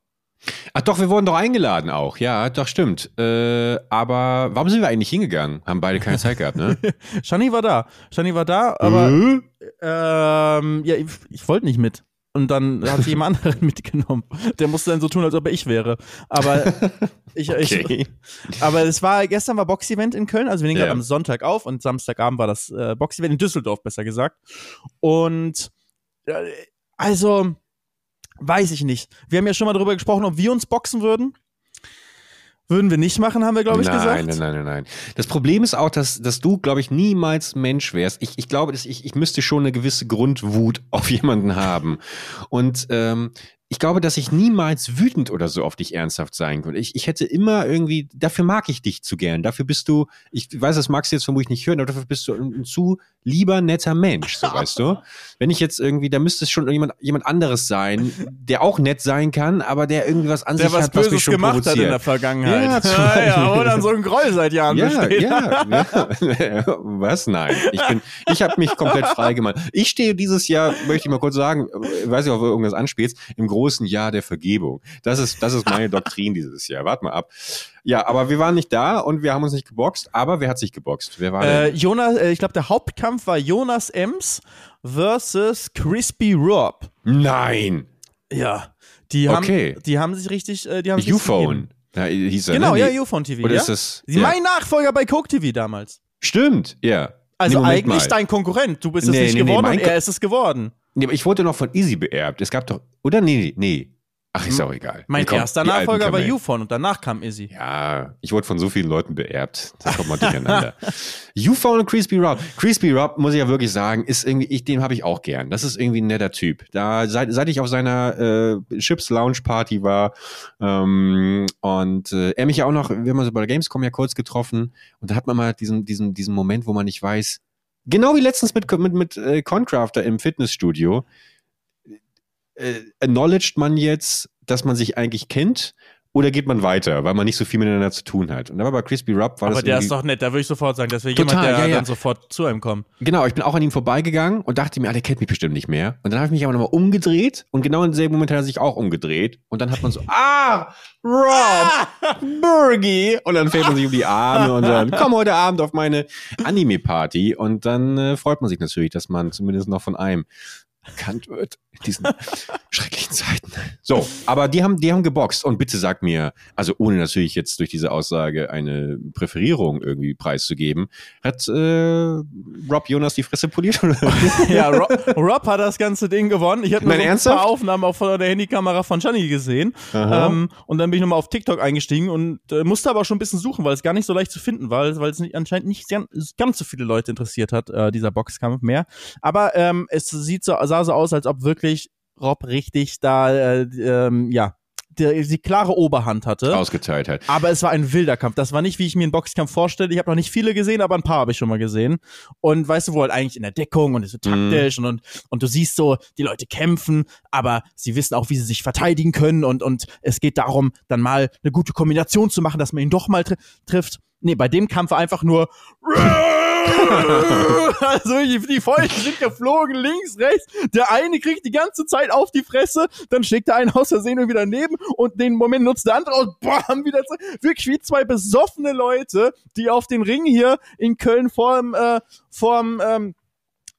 Ach doch, wir wurden doch eingeladen auch. Ja, doch, stimmt. Äh, aber warum sind wir eigentlich hingegangen? Haben beide keine Zeit gehabt, ne? Shani war da. Shani war da, aber äh? ähm, ja, ich, ich wollte nicht mit. Und dann hat sich jemand anderen mitgenommen. Der musste dann so tun, als ob er ich wäre. Aber ich, okay. ich aber es war, gestern war Box-Event in Köln, also wir nehmen ja. gerade am Sonntag auf und Samstagabend war das äh, Box-Event in Düsseldorf, besser gesagt. Und äh, also, weiß ich nicht. Wir haben ja schon mal darüber gesprochen, ob wir uns boxen würden. Würden wir nicht machen, haben wir, glaube ich, nein, gesagt. Nein, nein, nein, nein. Das Problem ist auch, dass, dass du, glaube ich, niemals Mensch wärst. Ich, ich glaube, dass ich, ich müsste schon eine gewisse Grundwut auf jemanden haben. Und ähm, ich glaube, dass ich niemals wütend oder so auf dich ernsthaft sein könnte. Ich, ich hätte immer irgendwie, dafür mag ich dich zu gern. Dafür bist du, ich weiß, das magst du jetzt vermutlich nicht hören, aber dafür bist du ein, ein zu lieber, netter Mensch, so weißt du. Wenn ich jetzt irgendwie, da müsste es schon jemand, jemand anderes sein, der auch nett sein kann, aber der irgendwie was an der sich was hat, Böses was mich schon gemacht provoziert. hat in der Vergangenheit. Ja, ja, ja, aber dann so ein Groll seit Jahren ja, besteht. Ja, ja. was? Nein. Ich bin, ich habe mich komplett frei gemacht. Ich stehe dieses Jahr, möchte ich mal kurz sagen, weiß nicht, ob du irgendwas anspielst, im großen Jahr der Vergebung. Das ist, das ist meine Doktrin dieses Jahr. Wart mal ab. Ja, aber wir waren nicht da und wir haben uns nicht geboxt. Aber wer hat sich geboxt? Wer war äh, Jonas, äh, ich glaube, der Hauptkampf war Jonas Ems versus Crispy Rob. Nein. Ja. Die haben, okay. die haben sich richtig, äh, die haben U-Phone. Ja, hieß er, genau, ne? ja, UFON TV. Oder ja? ist das? Ja. Mein Nachfolger bei Coke TV damals. Stimmt, ja. Also nee, eigentlich mal. dein Konkurrent. Du bist es nicht nee, geworden nee, und er ist es geworden. Nee, aber ich wurde noch von Easy beerbt. Es gab doch, oder? Nee, nee. Ach, ist auch egal. Mein kommt, erster Nachfolger war Ufon und danach kam Izzy. Ja, ich wurde von so vielen Leuten beerbt. Da kommt man durcheinander. Ufon und Crispy Rob. Crispy Rob, muss ich ja wirklich sagen, ist irgendwie, ich, den habe ich auch gern. Das ist irgendwie ein netter Typ. Da, seit, seit ich auf seiner äh, Chips Lounge Party war ähm, und äh, er mich ja auch noch, wir haben uns bei der Gamescom ja kurz getroffen und da hat man mal diesen, diesen, diesen Moment, wo man nicht weiß, genau wie letztens mit, mit, mit äh, Concrafter im Fitnessstudio, äh, acknowledged man jetzt, dass man sich eigentlich kennt oder geht man weiter, weil man nicht so viel miteinander zu tun hat? Und da war bei Crispy Rob war Aber das der ist doch nett, da würde ich sofort sagen, dass wir jemand, der ja, ja. dann sofort zu einem kommt. Genau, ich bin auch an ihm vorbeigegangen und dachte mir, ah, der kennt mich bestimmt nicht mehr. Und dann habe ich mich aber nochmal umgedreht und genau in demselben Moment hat er sich auch umgedreht. Und dann hat man so, ah, Rob, Burgie. Und dann fällt man sich um die Arme und dann, komm heute Abend auf meine Anime-Party. Und dann äh, freut man sich natürlich, dass man zumindest noch von einem bekannt wird diesen schrecklichen Zeiten. So, aber die haben, die haben geboxt und bitte sag mir, also ohne natürlich jetzt durch diese Aussage eine Präferierung irgendwie preiszugeben, hat äh, Rob Jonas die Fresse poliert? ja, Rob, Rob, hat das ganze Ding gewonnen. Ich habe nur so ein paar Aufnahmen auch von der Handykamera von Johnny gesehen ähm, und dann bin ich nochmal auf TikTok eingestiegen und äh, musste aber auch schon ein bisschen suchen, weil es gar nicht so leicht zu finden war, weil es anscheinend nicht ganz, ganz so viele Leute interessiert hat, äh, dieser Boxkampf mehr. Aber ähm, es sieht so, sah so aus, als ob wirklich Rob richtig da, äh, ähm, ja, die, die, klare Oberhand hatte. Ausgeteilt hat. Aber es war ein wilder Kampf. Das war nicht, wie ich mir einen Boxkampf vorstelle. Ich habe noch nicht viele gesehen, aber ein paar habe ich schon mal gesehen. Und weißt du, wo halt eigentlich in der Deckung und so taktisch mm. und, und, und du siehst so, die Leute kämpfen, aber sie wissen auch, wie sie sich verteidigen können und, und es geht darum, dann mal eine gute Kombination zu machen, dass man ihn doch mal tr trifft. Nee, bei dem Kampf war einfach nur also die, die Fäuste sind geflogen, links, rechts. Der eine kriegt die ganze Zeit auf die Fresse, dann schlägt der eine aus Versehen wieder daneben und den Moment nutzt der andere und bam, wieder zu, wirklich wie zwei besoffene Leute, die auf den Ring hier in Köln vorm, äh, vorm, ähm,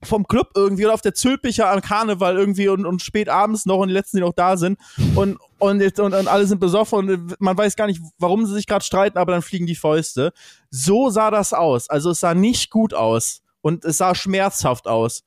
vom Club irgendwie oder auf der Zülpicher am Karneval irgendwie und, und spät abends noch und die letzten, die noch da sind und und, jetzt, und, und alle sind besoffen und man weiß gar nicht, warum sie sich gerade streiten, aber dann fliegen die Fäuste. So sah das aus. Also es sah nicht gut aus und es sah schmerzhaft aus.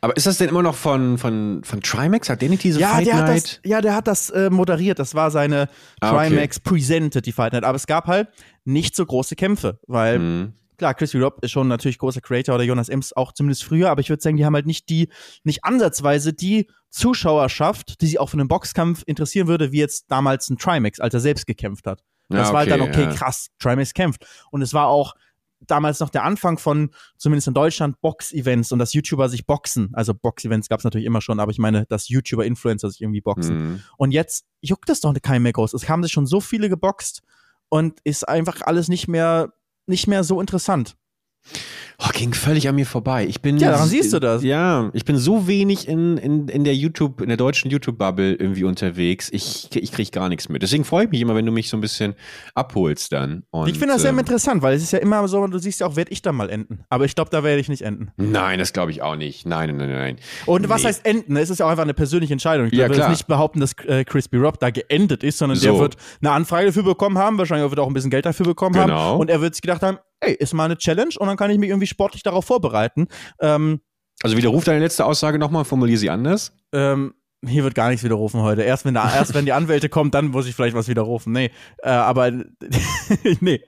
Aber ist das denn immer noch von, von, von Trimax? Hat der nicht diese ja, Fight der Night? Hat das, ja, der hat das äh, moderiert. Das war seine ah, okay. Trimax Presented, die Fight Night. Aber es gab halt nicht so große Kämpfe, weil mhm klar, Chris Rob ist schon natürlich großer Creator oder Jonas Ems auch zumindest früher, aber ich würde sagen, die haben halt nicht die, nicht ansatzweise die Zuschauerschaft, die sich auch für einen Boxkampf interessieren würde, wie jetzt damals ein Trimax, als er selbst gekämpft hat. Das ja, okay, war halt dann, okay, ja. krass, Trimax kämpft. Und es war auch damals noch der Anfang von, zumindest in Deutschland, Box-Events und dass YouTuber sich boxen. Also Box-Events gab es natürlich immer schon, aber ich meine, dass YouTuber-Influencer sich irgendwie boxen. Mhm. Und jetzt juckt das doch kein mehr groß. Es haben sich schon so viele geboxt und ist einfach alles nicht mehr nicht mehr so interessant. Oh, ging völlig an mir vorbei. Ich bin ja, daran siehst du das. Ja, ich bin so wenig in, in, in der YouTube, in der deutschen YouTube-Bubble irgendwie unterwegs. Ich, ich kriege gar nichts mit. Deswegen freue ich mich immer, wenn du mich so ein bisschen abholst dann. Und, ich finde das sehr ähm, interessant, weil es ist ja immer so, du siehst ja auch, werde ich da mal enden. Aber ich glaube, da werde ich nicht enden. Nein, das glaube ich auch nicht. Nein, nein, nein, nein. Und nee. was heißt enden? Es ist ja auch einfach eine persönliche Entscheidung. Ich ja, jetzt nicht behaupten, dass äh, Crispy Rob da geendet ist, sondern so. der wird eine Anfrage dafür bekommen haben, wahrscheinlich wird er auch ein bisschen Geld dafür bekommen genau. haben. Und er wird sich gedacht haben, ey, ist mal eine Challenge und dann kann ich mich irgendwie sportlich darauf vorbereiten. Ähm, also widerruf deine letzte Aussage nochmal, formulier sie anders. Ähm, hier wird gar nichts widerrufen heute. Erst wenn, da, erst wenn die Anwälte kommen, dann muss ich vielleicht was widerrufen. Nee, äh, aber nee.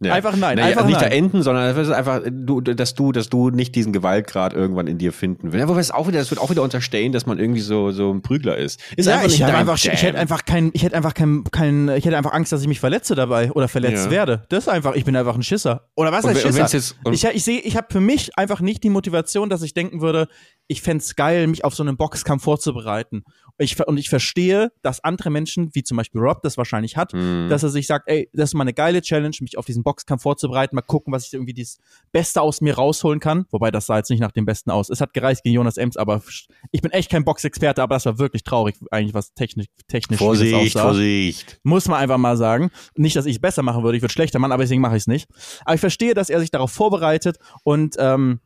Ja. Einfach nein. Naja, einfach nicht nein. da enden, sondern einfach, du, dass du, dass du nicht diesen Gewaltgrad irgendwann in dir finden willst. Aber es auch wieder, das wird auch wieder unterstellen, dass man irgendwie so, so ein Prügler ist. Ist ja, ich, einfach, ich hätte einfach kein, ich hätte einfach kein, kein, ich hätte einfach Angst, dass ich mich verletze dabei oder verletzt ja. werde. Das ist einfach, ich bin einfach ein Schisser. Oder was heißt Schisser? Jetzt, ich, ich sehe, ich habe für mich einfach nicht die Motivation, dass ich denken würde, ich fände es geil, mich auf so einen Boxkampf vorzubereiten. Ich, und ich verstehe, dass andere Menschen, wie zum Beispiel Rob das wahrscheinlich hat, mhm. dass er sich sagt, ey, das ist mal eine geile Challenge, mich auf diesen Boxkampf vorzubereiten, mal gucken, was ich irgendwie das Beste aus mir rausholen kann. Wobei das sah jetzt nicht nach dem Besten aus. Es hat gereicht gegen Jonas Ems, aber ich bin echt kein Boxexperte, aber das war wirklich traurig, eigentlich was technisch, technisch Vorsicht, aussah. Vorsicht. Muss man einfach mal sagen. Nicht, dass ich es besser machen würde, ich würde schlechter machen, aber deswegen mache ich es nicht. Aber ich verstehe, dass er sich darauf vorbereitet und, ähm,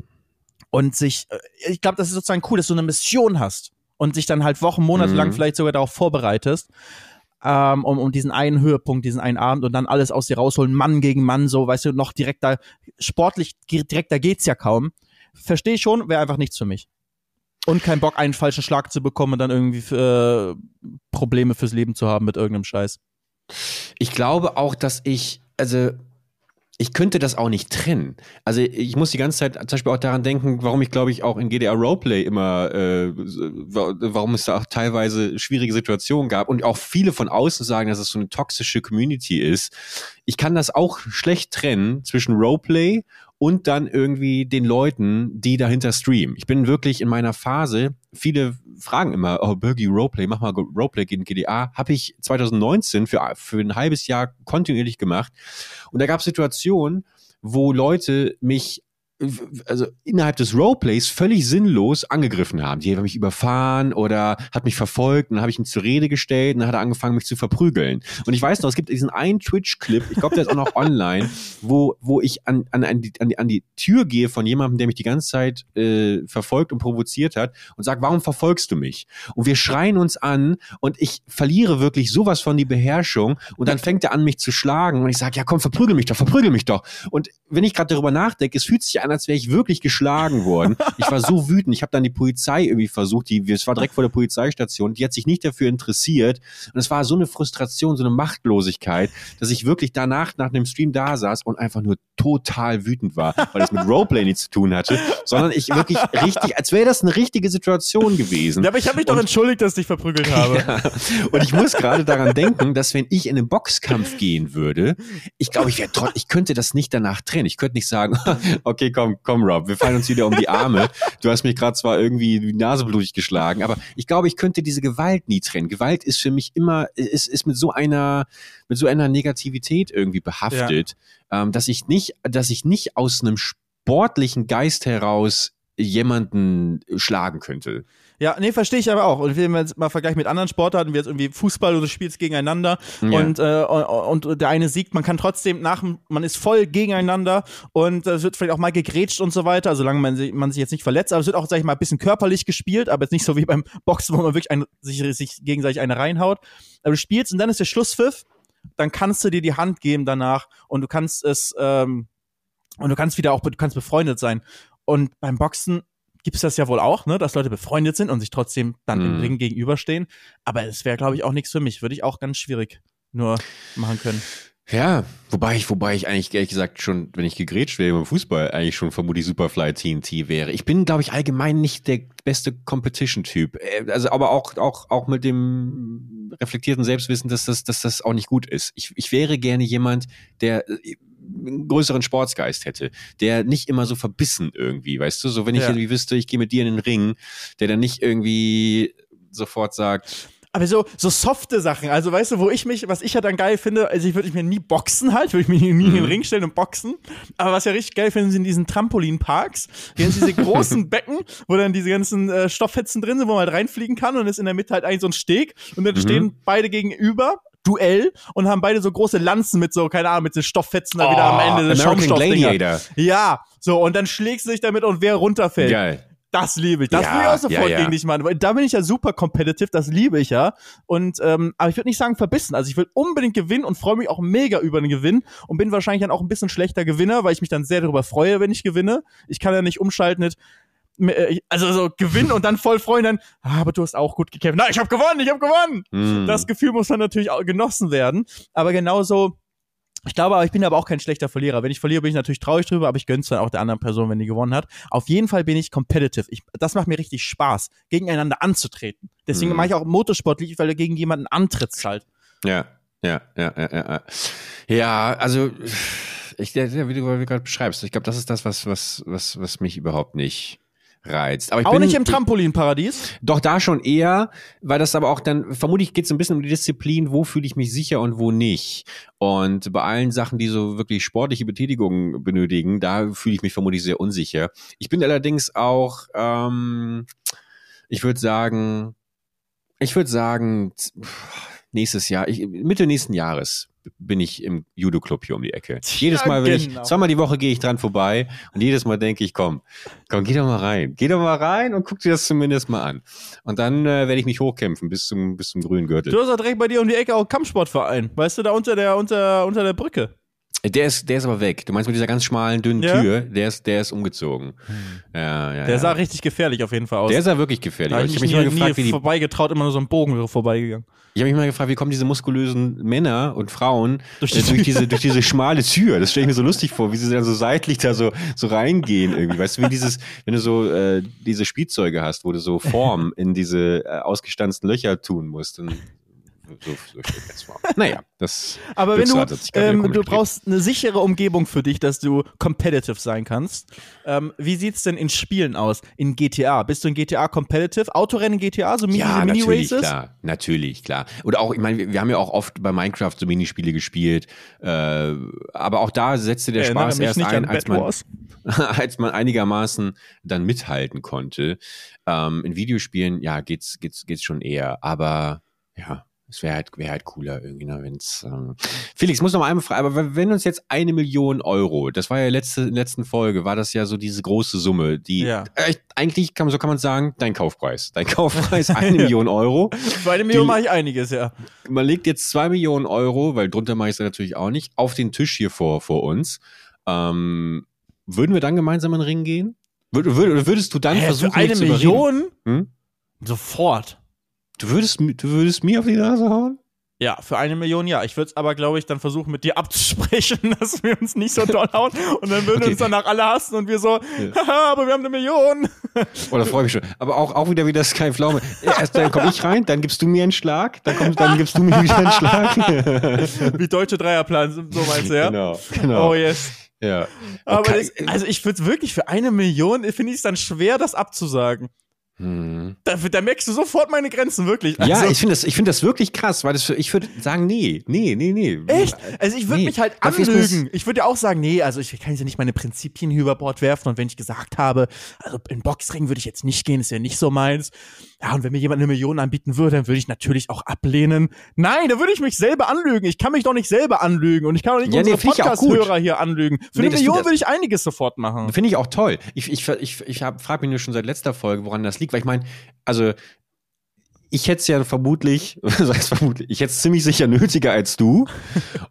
und sich, äh, ich glaube, das ist sozusagen cool, dass du eine Mission hast und sich dann halt Wochen, Monate mhm. lang vielleicht sogar darauf vorbereitest ähm, um, um diesen einen Höhepunkt, diesen einen Abend und dann alles aus dir rausholen, Mann gegen Mann, so, weißt du, noch direkter, sportlich direkter geht's ja kaum. Verstehe ich schon, wäre einfach nichts für mich. Und kein Bock, einen falschen Schlag zu bekommen und dann irgendwie äh, Probleme fürs Leben zu haben mit irgendeinem Scheiß. Ich glaube auch, dass ich, also ich könnte das auch nicht trennen. Also ich muss die ganze Zeit zum Beispiel auch daran denken, warum ich glaube ich auch in GDR Roleplay immer, äh, warum es da auch teilweise schwierige Situationen gab und auch viele von außen sagen, dass es so eine toxische Community ist. Ich kann das auch schlecht trennen zwischen Roleplay und dann irgendwie den Leuten, die dahinter streamen. Ich bin wirklich in meiner Phase, viele fragen immer, oh, Bergie Roleplay, mach mal Roleplay gegen GDA. Habe ich 2019 für, für ein halbes Jahr kontinuierlich gemacht. Und da gab es Situationen, wo Leute mich also innerhalb des Roleplays völlig sinnlos angegriffen haben. Die haben mich überfahren oder hat mich verfolgt und dann habe ich ihn zur Rede gestellt und dann hat er angefangen, mich zu verprügeln. Und ich weiß noch, es gibt diesen einen Twitch-Clip, ich glaube, der ist auch noch online, wo, wo ich an, an, an, die, an, die, an die Tür gehe von jemandem, der mich die ganze Zeit äh, verfolgt und provoziert hat und sage, warum verfolgst du mich? Und wir schreien uns an und ich verliere wirklich sowas von die Beherrschung und dann fängt er an, mich zu schlagen und ich sage, ja komm, verprügel mich doch, verprügel mich doch. Und wenn ich gerade darüber nachdenke, es fühlt sich an, als wäre ich wirklich geschlagen worden. Ich war so wütend. Ich habe dann die Polizei irgendwie versucht, die, es war direkt vor der Polizeistation, die hat sich nicht dafür interessiert. Und es war so eine Frustration, so eine Machtlosigkeit, dass ich wirklich danach nach dem Stream da saß und einfach nur total wütend war, weil das mit Roleplay nichts zu tun hatte, sondern ich wirklich richtig, als wäre das eine richtige Situation gewesen. Ja, aber ich habe mich doch und, entschuldigt, dass ich dich verprügelt habe. Ja, und ich muss gerade daran denken, dass wenn ich in einen Boxkampf gehen würde, ich glaube, ich wäre ich könnte das nicht danach trennen. Ich könnte nicht sagen, okay, komm, komm, Rob, wir fallen uns wieder um die Arme. Du hast mich gerade zwar irgendwie die Nase blutig geschlagen, aber ich glaube, ich könnte diese Gewalt nie trennen. Gewalt ist für mich immer, ist, ist mit so einer, mit so einer Negativität irgendwie behaftet, ja. ähm, dass ich nicht, dass ich nicht aus einem sportlichen Geist heraus jemanden schlagen könnte. Ja, nee, verstehe ich aber auch. Und wenn wir jetzt mal vergleichen mit anderen Sportarten, wie jetzt irgendwie Fußball oder du spielst gegeneinander ja. und, äh, und der eine siegt, man kann trotzdem nach, man ist voll gegeneinander und es wird vielleicht auch mal gegrätscht und so weiter, solange man, sich, man sich jetzt nicht verletzt, aber es wird auch, sag ich mal, ein bisschen körperlich gespielt, aber jetzt nicht so wie beim Boxen, wo man wirklich ein, sich, sich gegenseitig eine reinhaut. Aber du spielst und dann ist der Schlusspfiff, dann kannst du dir die Hand geben danach und du kannst es, ähm, und du kannst wieder auch, du kannst befreundet sein. Und beim Boxen gibt es das ja wohl auch, ne, dass Leute befreundet sind und sich trotzdem dann mm. im mhm. Ring gegenüberstehen. Aber es wäre, glaube ich, auch nichts für mich. Würde ich auch ganz schwierig nur machen können. Ja, wobei ich, wobei ich eigentlich ehrlich gesagt schon, wenn ich gegrätscht wäre im Fußball, eigentlich schon vermutlich Superfly TNT wäre. Ich bin, glaube ich, allgemein nicht der beste Competition-Typ. Äh, also, aber auch, auch, auch mit dem reflektierten Selbstwissen, dass das, dass das auch nicht gut ist. Ich, ich wäre gerne jemand, der äh, einen größeren Sportsgeist hätte, der nicht immer so verbissen irgendwie, weißt du, so wenn ich ja. irgendwie wüsste, ich gehe mit dir in den Ring, der dann nicht irgendwie sofort sagt, aber so, so softe Sachen, also weißt du, wo ich mich, was ich ja dann geil finde, also ich würde mir nie boxen halt, würde ich mich nie in den mhm. Ring stellen und boxen. Aber was ja richtig geil finde, sind diesen Trampolinparks. Hier sind diese großen Becken, wo dann diese ganzen äh, Stofffetzen drin sind, wo man halt reinfliegen kann und ist in der Mitte halt eigentlich so ein Steg und dann mhm. stehen beide gegenüber Duell und haben beide so große Lanzen mit so, keine Ahnung, mit so Stofffetzen oh, da wieder am oh, Ende. American Gladiator. Ja, so, und dann schlägst du dich damit und wer runterfällt. Geil. Das liebe ich. Das ja, will ich auch sofort ja, ja. gegen dich machen. Da bin ich ja super competitive, das liebe ich ja. Und ähm, aber ich würde nicht sagen verbissen. Also ich will unbedingt gewinnen und freue mich auch mega über den Gewinn und bin wahrscheinlich dann auch ein bisschen schlechter Gewinner, weil ich mich dann sehr darüber freue, wenn ich gewinne. Ich kann ja nicht umschalten mit also so gewinnen und dann voll freuen, dann, ah, aber du hast auch gut gekämpft. Na, ich habe gewonnen, ich habe gewonnen. Mm. Das Gefühl muss dann natürlich auch genossen werden. Aber genauso, ich glaube, ich bin aber auch kein schlechter Verlierer. Wenn ich verliere, bin ich natürlich traurig drüber, aber ich gönn's dann auch der anderen Person, wenn die gewonnen hat. Auf jeden Fall bin ich competitive. Ich, das macht mir richtig Spaß, gegeneinander anzutreten. Deswegen mm. mache ich auch Motorsport, weil du gegen jemanden antrittst halt. Ja, ja, ja, ja, ja. Ja, also ich, wie du gerade beschreibst, ich glaube, das ist das, was, was, was, was mich überhaupt nicht reizt. Aber ich auch bin, nicht im Trampolinparadies? Doch, da schon eher, weil das aber auch dann, vermutlich geht es ein bisschen um die Disziplin, wo fühle ich mich sicher und wo nicht. Und bei allen Sachen, die so wirklich sportliche Betätigung benötigen, da fühle ich mich vermutlich sehr unsicher. Ich bin allerdings auch, ähm, ich würde sagen, ich würde sagen, nächstes Jahr, ich, Mitte nächsten Jahres bin ich im Judo-Club hier um die Ecke. Jedes Mal will genau. ich, zweimal die Woche gehe ich dran vorbei und jedes Mal denke ich, komm, komm, geh doch mal rein. Geh doch mal rein und guck dir das zumindest mal an. Und dann äh, werde ich mich hochkämpfen bis zum, bis zum grünen Gürtel. Du hast ja direkt bei dir um die Ecke auch einen Kampfsportverein. Weißt du, da unter der, unter, unter der Brücke. Der ist, der ist aber weg. Du meinst mit dieser ganz schmalen, dünnen ja? Tür, der ist, der ist umgezogen. Hm. Ja, ja, der sah richtig gefährlich auf jeden Fall aus. Der sah wirklich gefährlich aus. Ich, habe mich nie, mal gefragt, wie die vorbeigetraut, immer nur so ein Bogen vorbeigegangen. Ich habe mich mal gefragt, wie kommen diese muskulösen Männer und Frauen durch, die äh, durch diese durch diese schmale Tür? Das stelle ich mir so lustig vor, wie sie dann so seitlich da so so reingehen irgendwie. Weißt du, wie dieses, wenn du so äh, diese Spielzeuge hast, wo du so Form in diese äh, ausgestanzten Löcher tun musst. Und so, so steht jetzt vor. Naja, das. Aber wenn du, ähm, du brauchst eine sichere Umgebung für dich, dass du competitive sein kannst. Ähm, wie sieht's denn in Spielen aus? In GTA? Bist du in GTA competitive? Autorennen GTA, so Mini, ja, Mini natürlich, klar, natürlich, klar. Oder auch, ich meine, wir, wir, haben ja auch oft bei Minecraft so Minispiele gespielt. Äh, aber auch da setzte der Spaß erst ein, als man, als man einigermaßen dann mithalten konnte. Ähm, in Videospielen, ja, geht's, geht's, geht's schon eher. Aber ja, es wäre halt, wär halt cooler irgendwie, ne, wenn's. Ähm Felix, muss noch mal einmal fragen, aber wenn uns jetzt eine Million Euro, das war ja letzte letzten Folge, war das ja so diese große Summe, die ja. äh, eigentlich kann man so kann man sagen, dein Kaufpreis, dein Kaufpreis eine Million Euro. Bei eine Million mache ich einiges, ja. Man legt jetzt zwei Millionen Euro, weil drunter mache ich es natürlich auch nicht, auf den Tisch hier vor vor uns. Ähm, würden wir dann gemeinsam in den Ring gehen? Würd, würd, würdest du dann Hä, versuchen, für eine Million? Hm? Sofort. Du würdest, du würdest mir auf die Nase hauen? Ja, für eine Million ja. Ich würde es aber, glaube ich, dann versuchen, mit dir abzusprechen, dass wir uns nicht so doll hauen. Und dann würden okay. uns danach alle hassen und wir so, haha, aber wir haben eine Million. Oh, da freue ich mich schon. Aber auch, auch wieder wie das kein Pflaume. Erst dann komme ich rein, dann gibst du mir einen Schlag, dann, komm, dann gibst du mir wieder einen Schlag. wie deutsche Dreierplan, so meinst du, ja? Genau, genau. Oh, yes. Ja. Aber okay. ich, also ich würde es wirklich für eine Million, finde ich es dann schwer, das abzusagen. Hm. Da, da, merkst du sofort meine Grenzen, wirklich. Also, ja, ich finde das, find das wirklich krass, weil das für, ich würde sagen, nee, nee, nee, nee. Echt? Also ich würde nee. mich halt anlügen. Ich würde ja auch sagen, nee, also ich kann ja nicht meine Prinzipien über Bord werfen und wenn ich gesagt habe, also in Boxring würde ich jetzt nicht gehen, ist ja nicht so meins. Ja, und wenn mir jemand eine Million anbieten würde, dann würde ich natürlich auch ablehnen. Nein, da würde ich mich selber anlügen. Ich kann mich doch nicht selber anlügen und ich kann auch nicht ja, unsere nee, Podcast-Hörer hier anlügen. Für nee, eine Million würde ich einiges sofort machen. Finde ich auch toll. Ich, ich, ich, ich frage mich nur schon seit letzter Folge, woran das liegt weil ich meine, also ich hätte es ja vermutlich, vermutlich, ich hätte es ziemlich sicher nötiger als du.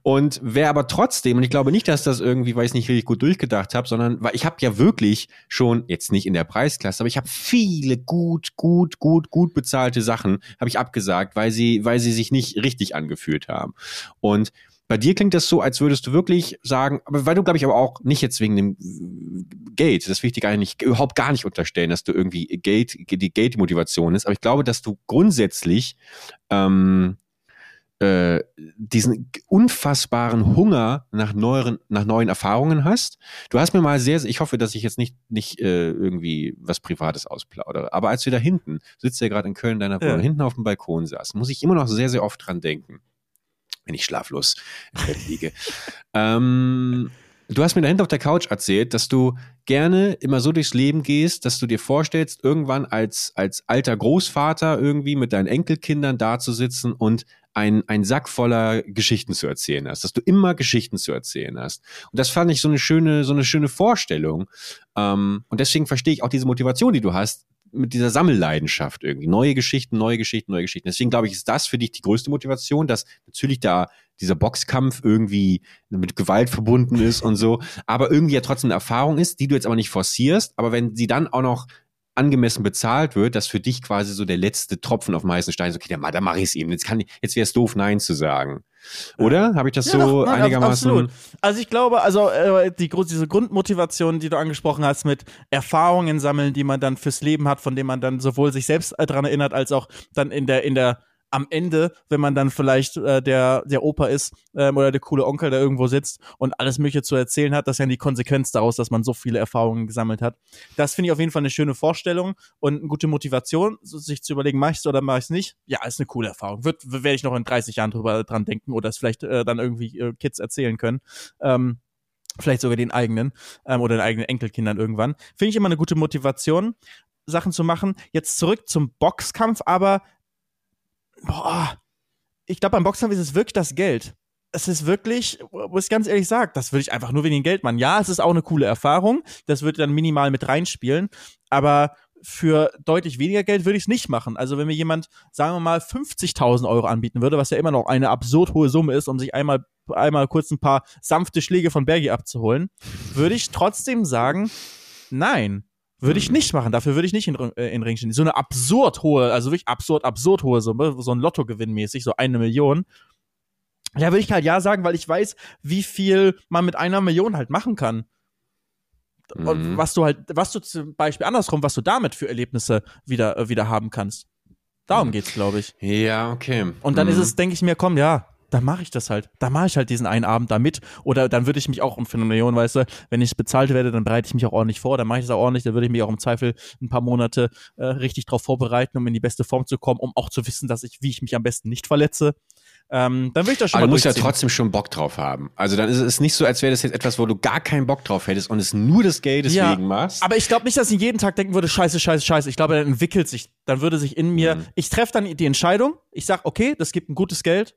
Und wäre aber trotzdem, und ich glaube nicht, dass das irgendwie, weil ich es nicht richtig gut durchgedacht habe, sondern weil ich habe ja wirklich schon, jetzt nicht in der Preisklasse, aber ich habe viele gut, gut, gut, gut bezahlte Sachen, habe ich abgesagt, weil sie, weil sie sich nicht richtig angefühlt haben. Und bei dir klingt das so, als würdest du wirklich sagen, aber weil du, glaube ich, aber auch nicht jetzt wegen dem Geld, das will ich dir gar nicht, überhaupt gar nicht unterstellen, dass du irgendwie Geld, die Geld-Motivation ist, aber ich glaube, dass du grundsätzlich ähm, äh, diesen unfassbaren Hunger nach neueren, nach neuen Erfahrungen hast. Du hast mir mal sehr, ich hoffe, dass ich jetzt nicht, nicht äh, irgendwie was Privates ausplaudere, aber als wir da hinten, sitzt ja gerade in Köln deiner Wohnung, ja. hinten auf dem Balkon saßen, muss ich immer noch sehr, sehr oft dran denken wenn ich schlaflos im Bett liege. ähm, du hast mir dahinter auf der Couch erzählt, dass du gerne immer so durchs Leben gehst, dass du dir vorstellst, irgendwann als, als alter Großvater irgendwie mit deinen Enkelkindern dazusitzen und ein, ein Sack voller Geschichten zu erzählen hast, dass du immer Geschichten zu erzählen hast. Und das fand ich so eine schöne, so eine schöne Vorstellung. Ähm, und deswegen verstehe ich auch diese Motivation, die du hast, mit dieser Sammelleidenschaft irgendwie. Neue Geschichten, neue Geschichten, neue Geschichten. Deswegen glaube ich, ist das für dich die größte Motivation, dass natürlich da dieser Boxkampf irgendwie mit Gewalt verbunden ist und so, aber irgendwie ja trotzdem eine Erfahrung ist, die du jetzt aber nicht forcierst, aber wenn sie dann auch noch angemessen bezahlt wird, dass für dich quasi so der letzte Tropfen auf dem heißen Stein ist, okay, dann, dann mache ich es eben. Jetzt, jetzt wäre es doof, Nein zu sagen. Oder? Habe ich das ja, so doch, nein, einigermaßen? Absolut. Also ich glaube, also äh, die, diese Grundmotivation, die du angesprochen hast, mit Erfahrungen sammeln, die man dann fürs Leben hat, von denen man dann sowohl sich selbst äh, daran erinnert, als auch dann in der, in der am Ende, wenn man dann vielleicht äh, der, der Opa ist ähm, oder der coole Onkel, der irgendwo sitzt und alles Mögliche zu erzählen hat, das ist ja die Konsequenz daraus, dass man so viele Erfahrungen gesammelt hat. Das finde ich auf jeden Fall eine schöne Vorstellung und eine gute Motivation, sich zu überlegen, mache ich es oder mache ich es nicht. Ja, ist eine coole Erfahrung. Wird werde ich noch in 30 Jahren drüber dran denken oder es vielleicht äh, dann irgendwie äh, Kids erzählen können. Ähm, vielleicht sogar den eigenen ähm, oder den eigenen Enkelkindern irgendwann. Finde ich immer eine gute Motivation, Sachen zu machen. Jetzt zurück zum Boxkampf, aber boah, ich glaube, beim Boxkampf ist es wirklich das Geld. Es ist wirklich, wo ich ganz ehrlich sage, das würde ich einfach nur wegen dem Geld machen. Ja, es ist auch eine coole Erfahrung. Das würde dann minimal mit reinspielen. Aber für deutlich weniger Geld würde ich es nicht machen. Also wenn mir jemand, sagen wir mal, 50.000 Euro anbieten würde, was ja immer noch eine absurd hohe Summe ist, um sich einmal, einmal kurz ein paar sanfte Schläge von Bergi abzuholen, würde ich trotzdem sagen, nein. Würde ich nicht machen. Dafür würde ich nicht in, äh, in Ring stehen. So eine absurd hohe, also wirklich absurd, absurd hohe Summe, so ein Lottogewinn mäßig, so eine Million. Da würde ich halt ja sagen, weil ich weiß, wie viel man mit einer Million halt machen kann. Mhm. Und was du halt, was du zum Beispiel andersrum, was du damit für Erlebnisse wieder, äh, wieder haben kannst. Darum mhm. geht's, glaube ich. Ja, okay. Und dann mhm. ist es, denke ich mir, komm, ja, dann mache ich das halt. Da mache ich halt diesen einen Abend da mit. Oder dann würde ich mich auch für eine Million, weißt du, wenn ich bezahlt werde, dann bereite ich mich auch ordentlich vor, dann mache ich das auch ordentlich, dann würde ich mich auch im Zweifel ein paar Monate äh, richtig drauf vorbereiten, um in die beste Form zu kommen, um auch zu wissen, dass ich, wie ich mich am besten nicht verletze. Ähm, dann will ich das schon Aber mal du musst ja trotzdem schon Bock drauf haben. Also dann ist es nicht so, als wäre das jetzt etwas, wo du gar keinen Bock drauf hättest und es nur das Geld deswegen ja, machst. Aber ich glaube nicht, dass ich jeden Tag denken würde, scheiße, scheiße, scheiße. Ich glaube, dann entwickelt sich, dann würde sich in mir, mhm. ich treffe dann die Entscheidung, ich sag, okay, das gibt ein gutes Geld,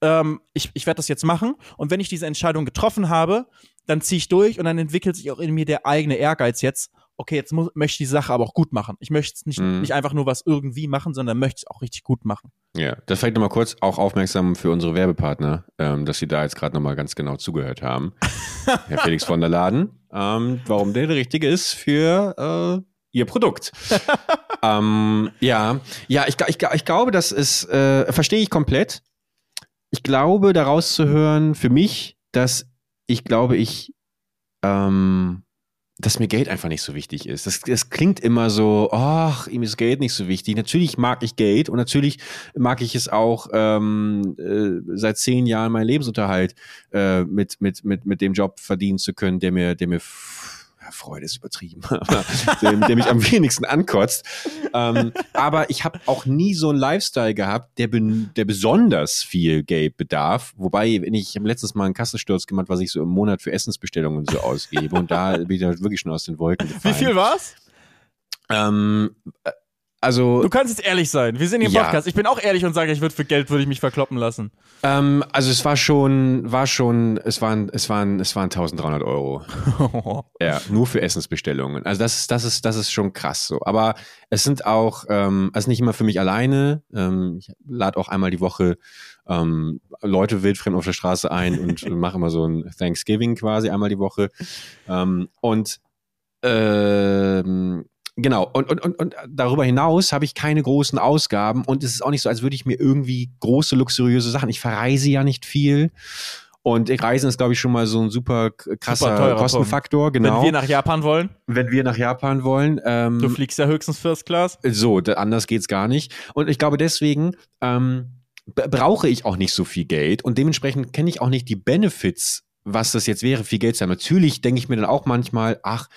ähm, ich, ich werde das jetzt machen. Und wenn ich diese Entscheidung getroffen habe, dann ziehe ich durch und dann entwickelt sich auch in mir der eigene Ehrgeiz jetzt. Okay, jetzt muss, möchte ich die Sache aber auch gut machen. Ich möchte es nicht, mhm. nicht einfach nur was irgendwie machen, sondern möchte es auch richtig gut machen. Ja, das vielleicht nochmal kurz auch aufmerksam für unsere Werbepartner, ähm, dass sie da jetzt gerade nochmal ganz genau zugehört haben. Herr Felix von der Laden, ähm, warum der der richtige ist für äh, ihr Produkt. ähm, ja, ja, ich, ich, ich glaube, das ist, äh, verstehe ich komplett ich glaube, daraus zu hören, für mich, dass ich glaube, ich, ähm, dass mir Geld einfach nicht so wichtig ist. Das, das klingt immer so, ach, ihm ist Geld nicht so wichtig. Natürlich mag ich Geld und natürlich mag ich es auch ähm, äh, seit zehn Jahren meinen Lebensunterhalt äh, mit, mit, mit, mit dem Job verdienen zu können, der mir, der mir Freude ist übertrieben, der, der, mich am wenigsten ankotzt. Ähm, aber ich habe auch nie so einen Lifestyle gehabt, der, der besonders viel Geld bedarf. Wobei, wenn ich, ich habe letztens mal einen Kassensturz gemacht, was ich so im Monat für Essensbestellungen so ausgebe. Und da bin ich wirklich schon aus den Wolken gefallen. Wie viel war's? Ähm, also. Du kannst jetzt ehrlich sein. Wir sind hier im ja. Podcast. Ich bin auch ehrlich und sage, ich würde für Geld würde ich mich verkloppen lassen. Ähm, also es war schon, war schon, es waren, es waren, es waren 1300 Euro. ja, nur für Essensbestellungen. Also das ist, das ist, das ist schon krass so. Aber es sind auch, ähm, also nicht immer für mich alleine. Ähm, ich lade auch einmal die Woche ähm, Leute wildfremd auf der Straße ein und mache immer so ein Thanksgiving quasi einmal die Woche. Ähm, und ähm, Genau, und, und, und, und darüber hinaus habe ich keine großen Ausgaben und es ist auch nicht so, als würde ich mir irgendwie große, luxuriöse Sachen. Ich verreise ja nicht viel. Und Reisen ist, glaube ich, schon mal so ein super krasser super Kostenfaktor, genau. Wenn wir nach Japan wollen. Wenn wir nach Japan wollen. Ähm, du fliegst ja höchstens First Class. So, anders geht's gar nicht. Und ich glaube, deswegen ähm, brauche ich auch nicht so viel Geld und dementsprechend kenne ich auch nicht die Benefits, was das jetzt wäre, viel Geld zu haben. Natürlich denke ich mir dann auch manchmal, ach,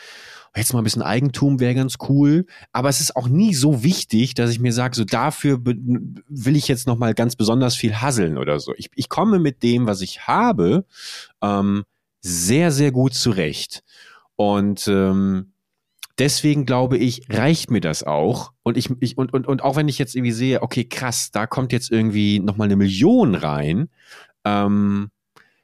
jetzt mal ein bisschen Eigentum wäre ganz cool. Aber es ist auch nie so wichtig, dass ich mir sage, so dafür will ich jetzt noch mal ganz besonders viel hasseln oder so. Ich, ich komme mit dem, was ich habe, ähm, sehr, sehr gut zurecht. Und ähm, deswegen glaube ich, reicht mir das auch. Und ich, ich und, und, und auch wenn ich jetzt irgendwie sehe, okay, krass, da kommt jetzt irgendwie noch mal eine Million rein, ähm,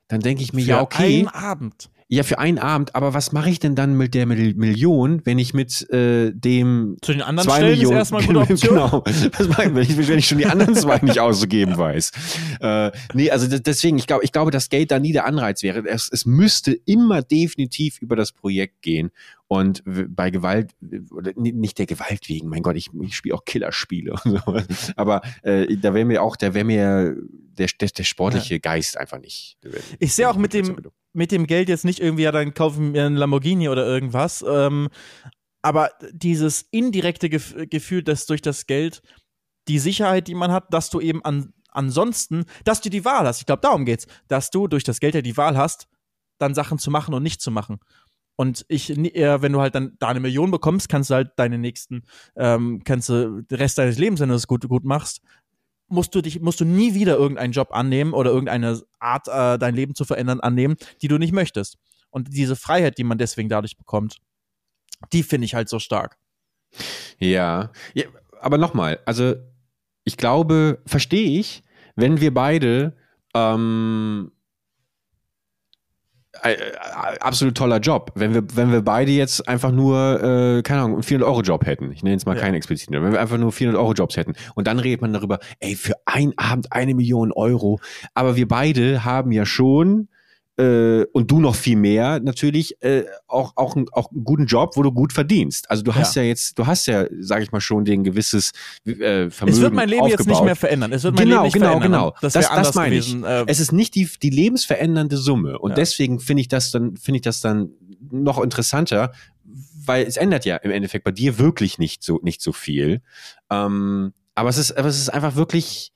dann denke ich mir, Für ja, okay. Einen Abend. Ja, für einen Abend, aber was mache ich denn dann mit der Million, wenn ich mit äh, dem Zu den anderen zwei Stellen Millionen, ist erstmal eine Genau. Was mache ich, wenn ich, wenn ich schon die anderen zwei nicht auszugeben weiß? Äh, nee, also deswegen, ich glaube, ich glaube, dass Geld da nie der Anreiz wäre. Es, es müsste immer definitiv über das Projekt gehen. Und bei Gewalt, nicht der Gewalt wegen, mein Gott, ich, ich spiele auch Killerspiele und so. Aber äh, da wäre mir auch, da wäre mir der, der, der sportliche ja. Geist einfach nicht. Ich sehe auch mit dem, mit dem Geld jetzt nicht irgendwie, ja, dann kaufen wir einen Lamborghini oder irgendwas. Ähm, aber dieses indirekte Gef Gefühl, dass durch das Geld die Sicherheit, die man hat, dass du eben an, ansonsten, dass du die Wahl hast. Ich glaube, darum geht's, dass du durch das Geld ja die Wahl hast, dann Sachen zu machen und nicht zu machen. Und ich, äh, wenn du halt dann da eine Million bekommst, kannst du halt deine nächsten, ähm, kannst du den Rest deines Lebens, wenn du das gut, gut machst, musst du dich, musst du nie wieder irgendeinen Job annehmen oder irgendeine Art, äh, dein Leben zu verändern, annehmen, die du nicht möchtest. Und diese Freiheit, die man deswegen dadurch bekommt, die finde ich halt so stark. Ja, ja aber nochmal, also ich glaube, verstehe ich, wenn wir beide ähm, äh, absolut toller Job. Wenn wir, wenn wir beide jetzt einfach nur, äh, keine Ahnung, einen 400-Euro-Job hätten. Ich nenne jetzt mal ja. keinen expliziten. Wenn wir einfach nur 400-Euro-Jobs hätten. Und dann redet man darüber, ey, für einen Abend eine Million Euro. Aber wir beide haben ja schon äh, und du noch viel mehr natürlich äh, auch auch auch einen guten Job, wo du gut verdienst. Also du hast ja, ja jetzt, du hast ja, sag ich mal schon, den gewisses äh, Vermögen Es wird mein Leben aufgebaut. jetzt nicht mehr verändern. Es wird mein genau, Leben nicht genau, verändern. Genau, das, das, das meine gewesen. ich. Äh, es ist nicht die die lebensverändernde Summe und ja. deswegen finde ich das dann finde ich das dann noch interessanter, weil es ändert ja im Endeffekt bei dir wirklich nicht so nicht so viel. Ähm, aber es ist aber es ist einfach wirklich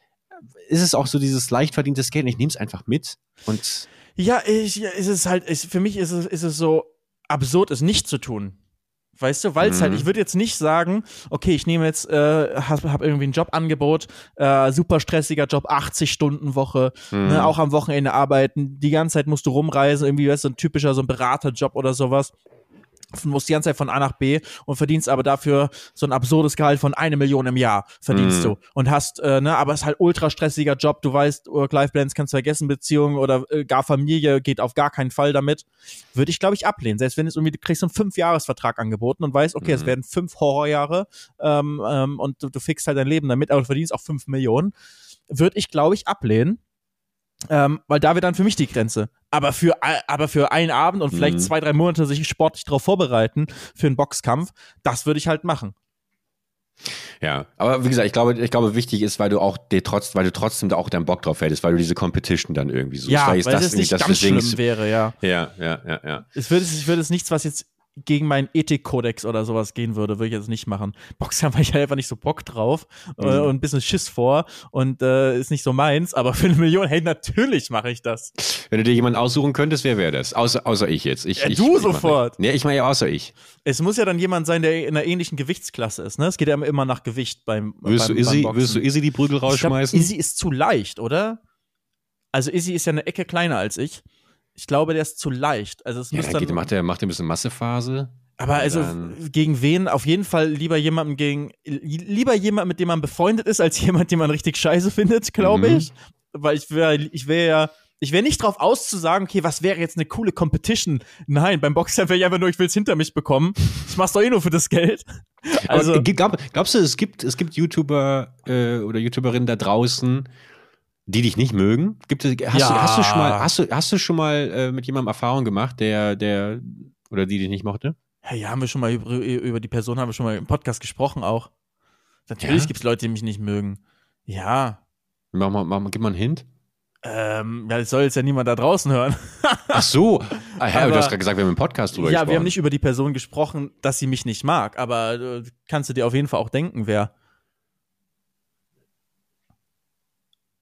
ist es auch so dieses leicht verdientes Geld. Ich nehme es einfach mit und ja, ich, ja, ist es halt, ist, für mich ist es, ist es so absurd, es nicht zu tun. Weißt du, weil es halt, mhm. halt, ich würde jetzt nicht sagen, okay, ich nehme jetzt, äh, hab, hab irgendwie ein Jobangebot, äh, super stressiger Job, 80 Stunden Woche, ne, mhm. ne, auch am Wochenende arbeiten, die ganze Zeit musst du rumreisen, irgendwie, weißt du, ein typischer so ein Beraterjob oder sowas musst die ganze Zeit von A nach B und verdienst aber dafür so ein absurdes Gehalt von eine Million im Jahr verdienst mm. du und hast, äh, ne, aber es ist halt ultra stressiger Job, du weißt, Work-Life-Balance kannst du vergessen, Beziehungen oder äh, gar Familie geht auf gar keinen Fall damit, würde ich glaube ich ablehnen, selbst wenn es irgendwie, du kriegst so einen Fünf-Jahres-Vertrag angeboten und weißt, okay, mm. es mhm. werden fünf Horrorjahre ähm, ähm, und du, du fixst halt dein Leben damit, aber du verdienst auch fünf Millionen, würde ich glaube ich ablehnen, ähm, weil da wird dann für mich die Grenze. Aber für, aber für einen Abend und vielleicht mhm. zwei, drei Monate sich sportlich darauf vorbereiten für einen Boxkampf, das würde ich halt machen. Ja, aber wie gesagt, ich glaube, ich glaube, wichtig ist, weil du auch dir trotz, weil du trotzdem da auch deinen Bock drauf hättest, weil du diese Competition dann irgendwie suchst. Ja, weil, weil das, das nicht das ganz schlimm wäre, ja. Ja, ja, ja, ja. Es würde, es würde es nichts, was jetzt gegen meinen Ethikkodex oder sowas gehen würde, würde ich jetzt nicht machen. Boxen habe ich halt einfach nicht so Bock drauf äh, mhm. und ein bisschen Schiss vor und äh, ist nicht so meins, aber für eine Million, hey, natürlich mache ich das. Wenn du dir jemanden aussuchen könntest, wer wäre das? Außer, außer ich jetzt. Ich, ja, ich, du ich sofort. Nee, ich meine ja außer ich. Es muss ja dann jemand sein, der in einer ähnlichen Gewichtsklasse ist, ne? Es geht ja immer nach Gewicht beim, willst beim, du Izzy, beim Willst du Izzy die Prügel rausschmeißen? Glaub, Izzy ist zu leicht, oder? Also Izzy ist ja eine Ecke kleiner als ich. Ich glaube, der ist zu leicht. Also es ja, dann, geht, macht er macht ein bisschen Massephase. Aber also gegen wen? Auf jeden Fall lieber jemanden gegen lieber jemand, mit dem man befreundet ist, als jemand, den man richtig scheiße findet, glaube mhm. ich. Weil ich wäre ich wäre ja ich wäre nicht drauf auszusagen, okay, was wäre jetzt eine coole Competition? Nein, beim Boxer wäre ich einfach nur, ich will es hinter mich bekommen. Ich mach's doch eh nur für das Geld. Also, glaub, glaubst du, es gibt, es gibt YouTuber äh, oder YouTuberinnen da draußen, die dich nicht mögen? Gibt es, hast, ja. du, hast du schon mal, hast du, hast du schon mal äh, mit jemandem Erfahrung gemacht, der, der oder die dich nicht mochte? Ja, haben wir schon mal über, über die Person haben wir schon mal im Podcast gesprochen auch. Natürlich ja? gibt es Leute, die mich nicht mögen. Ja. Mach mal, mach mal, gib mal einen Hint. Ähm, ja, das soll jetzt ja niemand da draußen hören. Ach so. Ah, ja, aber, du hast gerade gesagt, wir haben im Podcast drüber ja, gesprochen. Ja, wir haben nicht über die Person gesprochen, dass sie mich nicht mag, aber äh, kannst du dir auf jeden Fall auch denken, wer.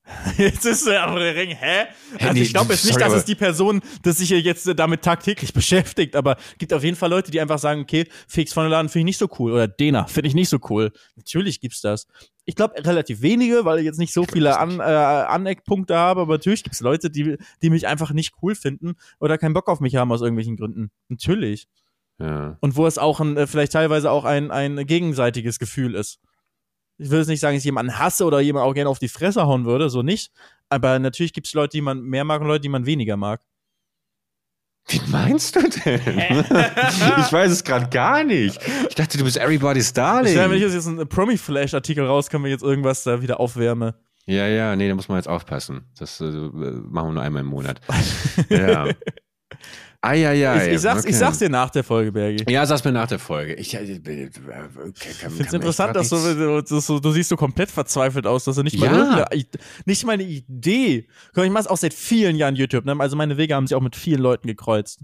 Jetzt ist er am Ring, hä? Also nee, ich glaube jetzt nicht, dass es die Person, dass sich jetzt damit tagtäglich beschäftigt, aber gibt auf jeden Fall Leute, die einfach sagen, okay, Felix von der Laden finde ich nicht so cool oder Dena finde ich nicht so cool. Natürlich gibt's das. Ich glaube relativ wenige, weil ich jetzt nicht so viele An, äh, Aneckpunkte habe, aber natürlich gibt's Leute, die, die mich einfach nicht cool finden oder keinen Bock auf mich haben aus irgendwelchen Gründen. Natürlich. Ja. Und wo es auch ein, äh, vielleicht teilweise auch ein, ein gegenseitiges Gefühl ist ich will jetzt nicht sagen, dass ich jemanden hasse oder jemanden auch gerne auf die Fresse hauen würde, so nicht. Aber natürlich gibt es Leute, die man mehr mag und Leute, die man weniger mag. Wie meinst du denn? ich weiß es gerade gar nicht. Ich dachte, du bist everybody's darling. Ich wenn ich jetzt einen Promi-Flash-Artikel rauskomme, jetzt irgendwas da wieder aufwärme. Ja, ja, nee, da muss man jetzt aufpassen. Das äh, machen wir nur einmal im Monat. ja. Eieiei. Ich, ich, sag's, okay. ich sag's dir nach der Folge, Bergi. Ja, sag's mir nach der Folge. Ich, ich, ich äh, finde es interessant, dass du, dass du, du siehst so komplett verzweifelt aus, dass du nicht mal ja. nicht mal eine Idee. Ich mach's auch seit vielen Jahren YouTube, ne? Also meine Wege haben sich auch mit vielen Leuten gekreuzt.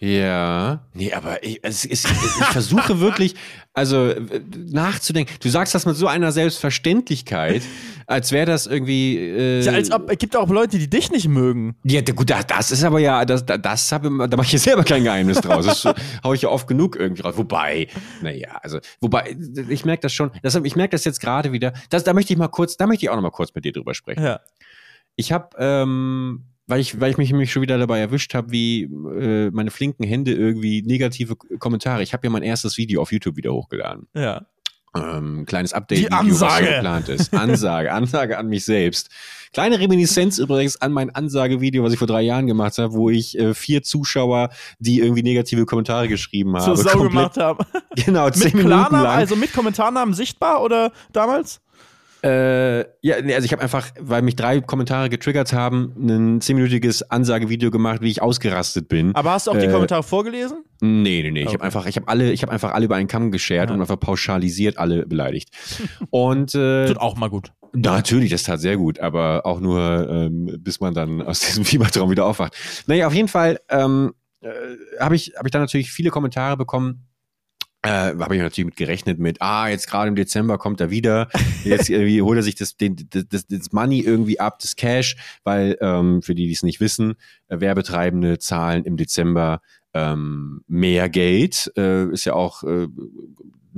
Ja, nee, aber ich, es ist, ich versuche wirklich, also nachzudenken. Du sagst das mit so einer Selbstverständlichkeit, als wäre das irgendwie. Äh, ja, als ob es gibt auch Leute, die dich nicht mögen. Ja, gut, das ist aber ja, das, das habe, da mache ich ja selber kein Geheimnis draus. Das haue ich ja oft genug irgendwie raus. Wobei, naja, also, wobei, ich merke das schon. Das, ich merke das jetzt gerade wieder. Das, da möchte ich mal kurz, da möchte ich auch noch mal kurz mit dir drüber sprechen. Ja. Ich habe ähm, weil ich, weil ich mich nämlich schon wieder dabei erwischt habe, wie äh, meine flinken Hände irgendwie negative Kommentare. Ich habe ja mein erstes Video auf YouTube wieder hochgeladen. Ja. Ähm, kleines Update, Die Ansage. was geplant ist. Ansage, Ansage an mich selbst. Kleine Reminiszenz übrigens an mein Ansagevideo, was ich vor drei Jahren gemacht habe, wo ich äh, vier Zuschauer, die irgendwie negative Kommentare geschrieben haben, so Sau gemacht haben. Genau, zehn mit Minuten lang. Also mit Kommentarnamen sichtbar oder damals? Äh, ja, nee, also ich habe einfach, weil mich drei Kommentare getriggert haben, ein zehnminütiges Ansagevideo gemacht, wie ich ausgerastet bin. Aber hast du auch äh, die Kommentare vorgelesen? Nee, nee, nee. Okay. Ich habe einfach, ich habe alle, ich habe einfach alle über einen Kamm geschert ja. und einfach pauschalisiert alle beleidigt. und äh, tut auch mal gut. Natürlich, das tat sehr gut, aber auch nur, ähm, bis man dann aus diesem Fiebertraum wieder aufwacht. Naja, auf jeden Fall ähm, äh, habe ich, hab ich dann natürlich viele Kommentare bekommen äh, habe ich natürlich mit gerechnet mit, ah, jetzt gerade im Dezember kommt er wieder, jetzt irgendwie holt er sich das, den, das, das Money irgendwie ab, das Cash, weil ähm, für die, die es nicht wissen, äh, Werbetreibende zahlen im Dezember ähm, mehr Geld, äh, ist ja auch äh,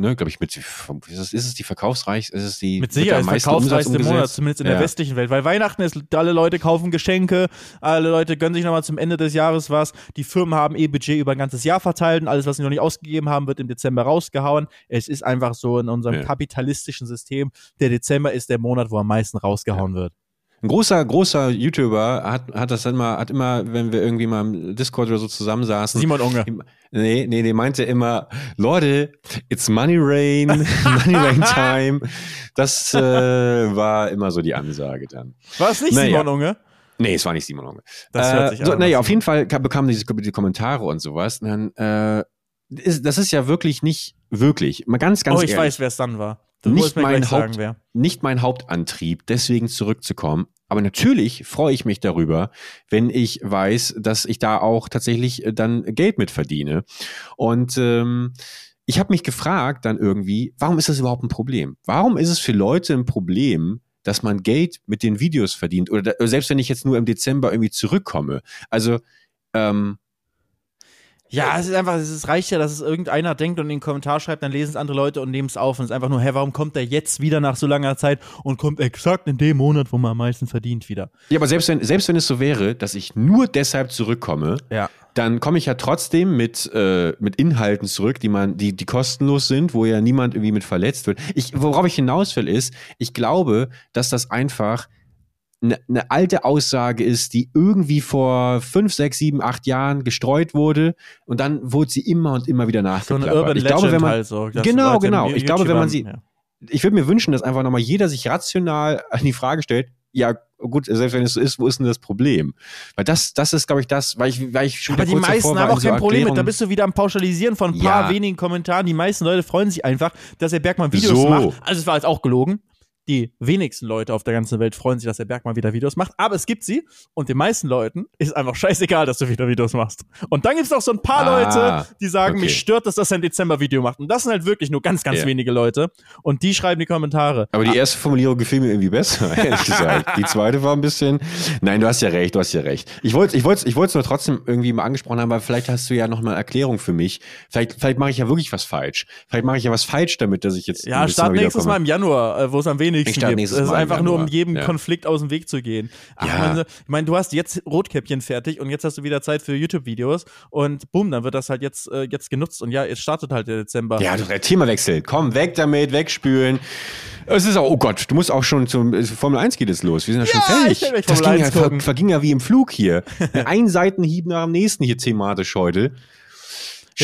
ne, glaube ich, mit, ist es, ist es die verkaufsreich, ist es die mit Sicherheit mit verkaufsreichste Monat, zumindest in ja. der westlichen Welt, weil Weihnachten ist, alle Leute kaufen Geschenke, alle Leute gönnen sich nochmal zum Ende des Jahres was, die Firmen haben eh Budget über ein ganzes Jahr verteilt und alles, was sie noch nicht ausgegeben haben, wird im Dezember rausgehauen. Es ist einfach so in unserem ja. kapitalistischen System, der Dezember ist der Monat, wo am meisten rausgehauen ja. wird. Ein großer, großer YouTuber hat, hat das immer, hat immer, wenn wir irgendwie mal im Discord oder so zusammensaßen. Simon Unger. Nee, nee, der meinte immer, Leute, it's Money Rain, Money Rain Time. Das äh, war immer so die Ansage dann. War es nicht naja. Simon Unger? Nee, es war nicht Simon Unger. Das hört sich äh, so, Naja, auf jeden Fall bekamen diese die Kommentare und sowas. Und dann, äh, ist, das ist ja wirklich nicht wirklich. Mal ganz, ganz Oh, ich ehrlich. weiß, wer es dann war. Nicht mein, Haupt, sagen, nicht mein Hauptantrieb, deswegen zurückzukommen. Aber natürlich freue ich mich darüber, wenn ich weiß, dass ich da auch tatsächlich äh, dann Geld mit verdiene. Und ähm, ich habe mich gefragt dann irgendwie, warum ist das überhaupt ein Problem? Warum ist es für Leute ein Problem, dass man Geld mit den Videos verdient? Oder, da, selbst wenn ich jetzt nur im Dezember irgendwie zurückkomme. Also ähm, ja, es ist einfach, es reicht ja, dass es irgendeiner denkt und in den Kommentar schreibt, dann lesen es andere Leute und nehmen es auf. Und es ist einfach nur, hä, warum kommt er jetzt wieder nach so langer Zeit und kommt exakt in dem Monat, wo man am meisten verdient, wieder? Ja, aber selbst wenn, selbst wenn es so wäre, dass ich nur deshalb zurückkomme, ja. dann komme ich ja trotzdem mit, äh, mit Inhalten zurück, die man, die, die kostenlos sind, wo ja niemand irgendwie mit verletzt wird. Ich, worauf ich hinaus will, ist, ich glaube, dass das einfach eine, eine alte Aussage ist, die irgendwie vor fünf, sechs, sieben, acht Jahren gestreut wurde und dann wurde sie immer und immer wieder nachgeklappert. So eine Urban ich glaube, wenn man, halt so, genau, genau. Ich glaube, wenn man sie, ja. ich würde mir wünschen, dass einfach nochmal jeder sich rational an die Frage stellt, ja, gut, selbst wenn es so ist, wo ist denn das Problem? Weil das, das ist, glaube ich, das, weil ich, weil ich schon Aber die meisten haben auch kein so Problem mit, da bist du wieder am Pauschalisieren von ein paar ja. wenigen Kommentaren. Die meisten Leute freuen sich einfach, dass der Bergmann Videos so. macht. Also es war jetzt auch gelogen die wenigsten Leute auf der ganzen Welt freuen sich, dass der Berg mal wieder Videos macht, aber es gibt sie und den meisten Leuten ist einfach scheißegal, dass du wieder Videos machst. Und dann gibt es noch so ein paar ah, Leute, die sagen, okay. mich stört dass er ein Dezember-Video macht. Und das sind halt wirklich nur ganz, ganz yeah. wenige Leute. Und die schreiben die Kommentare. Aber die ah. erste Formulierung gefiel mir irgendwie besser, ehrlich gesagt. Die zweite war ein bisschen. Nein, du hast ja recht, du hast ja recht. Ich wollte ich wollte, ich wollte es nur trotzdem irgendwie mal angesprochen haben, weil vielleicht hast du ja noch mal eine Erklärung für mich. Vielleicht, vielleicht mache ich ja wirklich was falsch. Vielleicht mache ich ja was falsch damit, dass ich jetzt. Ja, start nächstes Mal im Januar, äh, wo es am wenigsten gibt. Es ist einfach nur, um jedem ja. Konflikt aus dem Weg zu gehen. Ach, ja. ich meine, du hast jetzt Rotkäppchen fertig und jetzt hast du wieder Zeit für YouTube-Videos und bumm, dann wird das halt jetzt, äh, jetzt genutzt und ja, jetzt startet halt der Dezember. Ja, der Themawechsel. Komm, weg damit, wegspülen. Es ist auch, oh Gott, du musst auch schon zum Formel 1 geht es los. Wir sind ja, schon fertig. das ging ja, ver, verging ja wie im Flug hier. Ein Seitenhieb nach dem nächsten hier thematisch heute.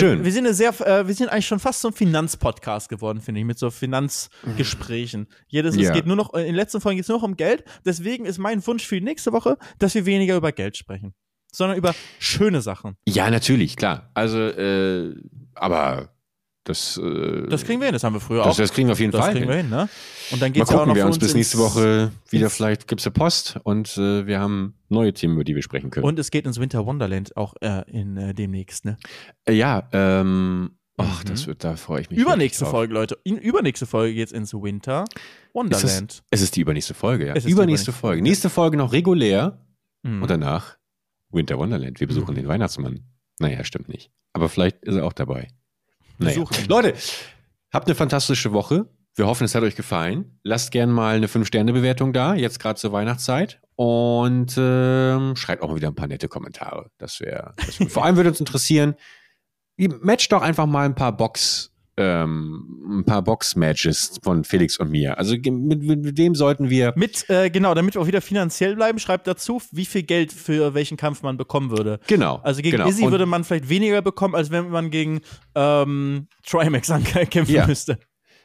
Schön. Wir, wir sind eine sehr, äh, wir sind eigentlich schon fast so ein Finanzpodcast geworden, finde ich, mit so Finanzgesprächen. Jedes, ja. es geht nur noch, in den letzten Folgen geht es nur noch um Geld. Deswegen ist mein Wunsch für die nächste Woche, dass wir weniger über Geld sprechen, sondern über schöne Sachen. Ja, natürlich, klar. Also, äh, aber Das, äh, das kriegen wir hin, das haben wir früher das, auch. Das kriegen wir auf jeden das Fall. Das kriegen hin. wir hin, ne? Und dann geht's Mal gucken ja auch noch wir uns bis nächste Woche wieder. Vielleicht gibt's eine Post und äh, wir haben neue Themen, über die wir sprechen können. Und es geht ins Winter Wonderland auch äh, in äh, demnächst, ne? Äh, ja, ähm, ach, Mhm. das wird, da freue ich mich. Übernächste. Folge, Leute. In übernächste Folge geht's ins Winter Ist Wonderland. das, es ist die übernächste Folge, ja. Es ist die Übernächste übernächste Folge. Nächste Folge noch regulär Mhm. und danach Winter Wonderland. Wir besuchen Mhm. den Weihnachtsmann. Naja, stimmt nicht. Aber vielleicht ist er auch dabei. Naja. Leute, habt eine fantastische Woche. Wir hoffen, es hat euch gefallen. Lasst gern mal eine 5-Sterne-Bewertung da, jetzt gerade zur Weihnachtszeit. Und ähm, schreibt auch mal wieder ein paar nette Kommentare. Das wäre. Wär, vor allem würde uns interessieren, matcht doch einfach mal ein paar Box, ähm, ein paar Box-Matches von Felix und mir. Also mit, mit, wem sollten wir. Mit, äh, genau, damit wir auch wieder finanziell bleiben, schreibt dazu, wie viel Geld für welchen Kampf man bekommen würde. Genau. Also gegen genau. Izzy Und- würde man vielleicht weniger bekommen, als wenn man gegen ähm, Trimax ankämpfen Ja. müsste.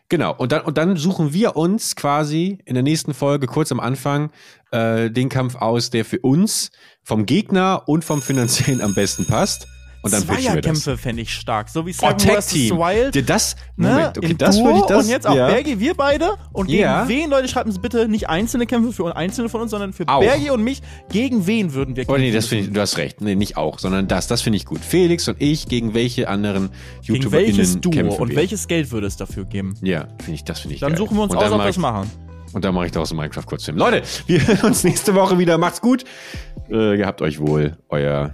Genau, und dann, und dann suchen wir uns quasi in der nächsten Folge kurz am Anfang äh, den Kampf aus, der für uns vom Gegner und vom finanziellen am besten passt. Und dann. Zweierkämpfe fände ich stark. So wie Oh, Seven Tag vs. Team. Wild. Dir das, Ne? Moment, okay, das würde ich das. und jetzt auch ja. Bergi, wir beide. Und gegen Ja. wen, Leute, schreibt uns bitte nicht einzelne Kämpfe für einzelne von uns, sondern für Auch. Bergi und mich. Gegen wen würden wir Oh nee, kämpfen das finde ich, du hast recht. Nee, nicht auch, sondern das. Das finde ich gut. Felix und ich gegen welche anderen Gegen YouTuberInnen welches Duo kämpfen und wir. welches Geld würde es dafür geben? Ja, finde ich, das finde ich Dann geil. suchen wir uns aus, ob wir es machen. Und dann mache ich daraus einen Minecraft-Kurzfilm. Leute, wir hören uns nächste Woche wieder. Macht's gut. Äh, gehabt euch wohl. Euer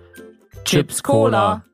Chips Cola.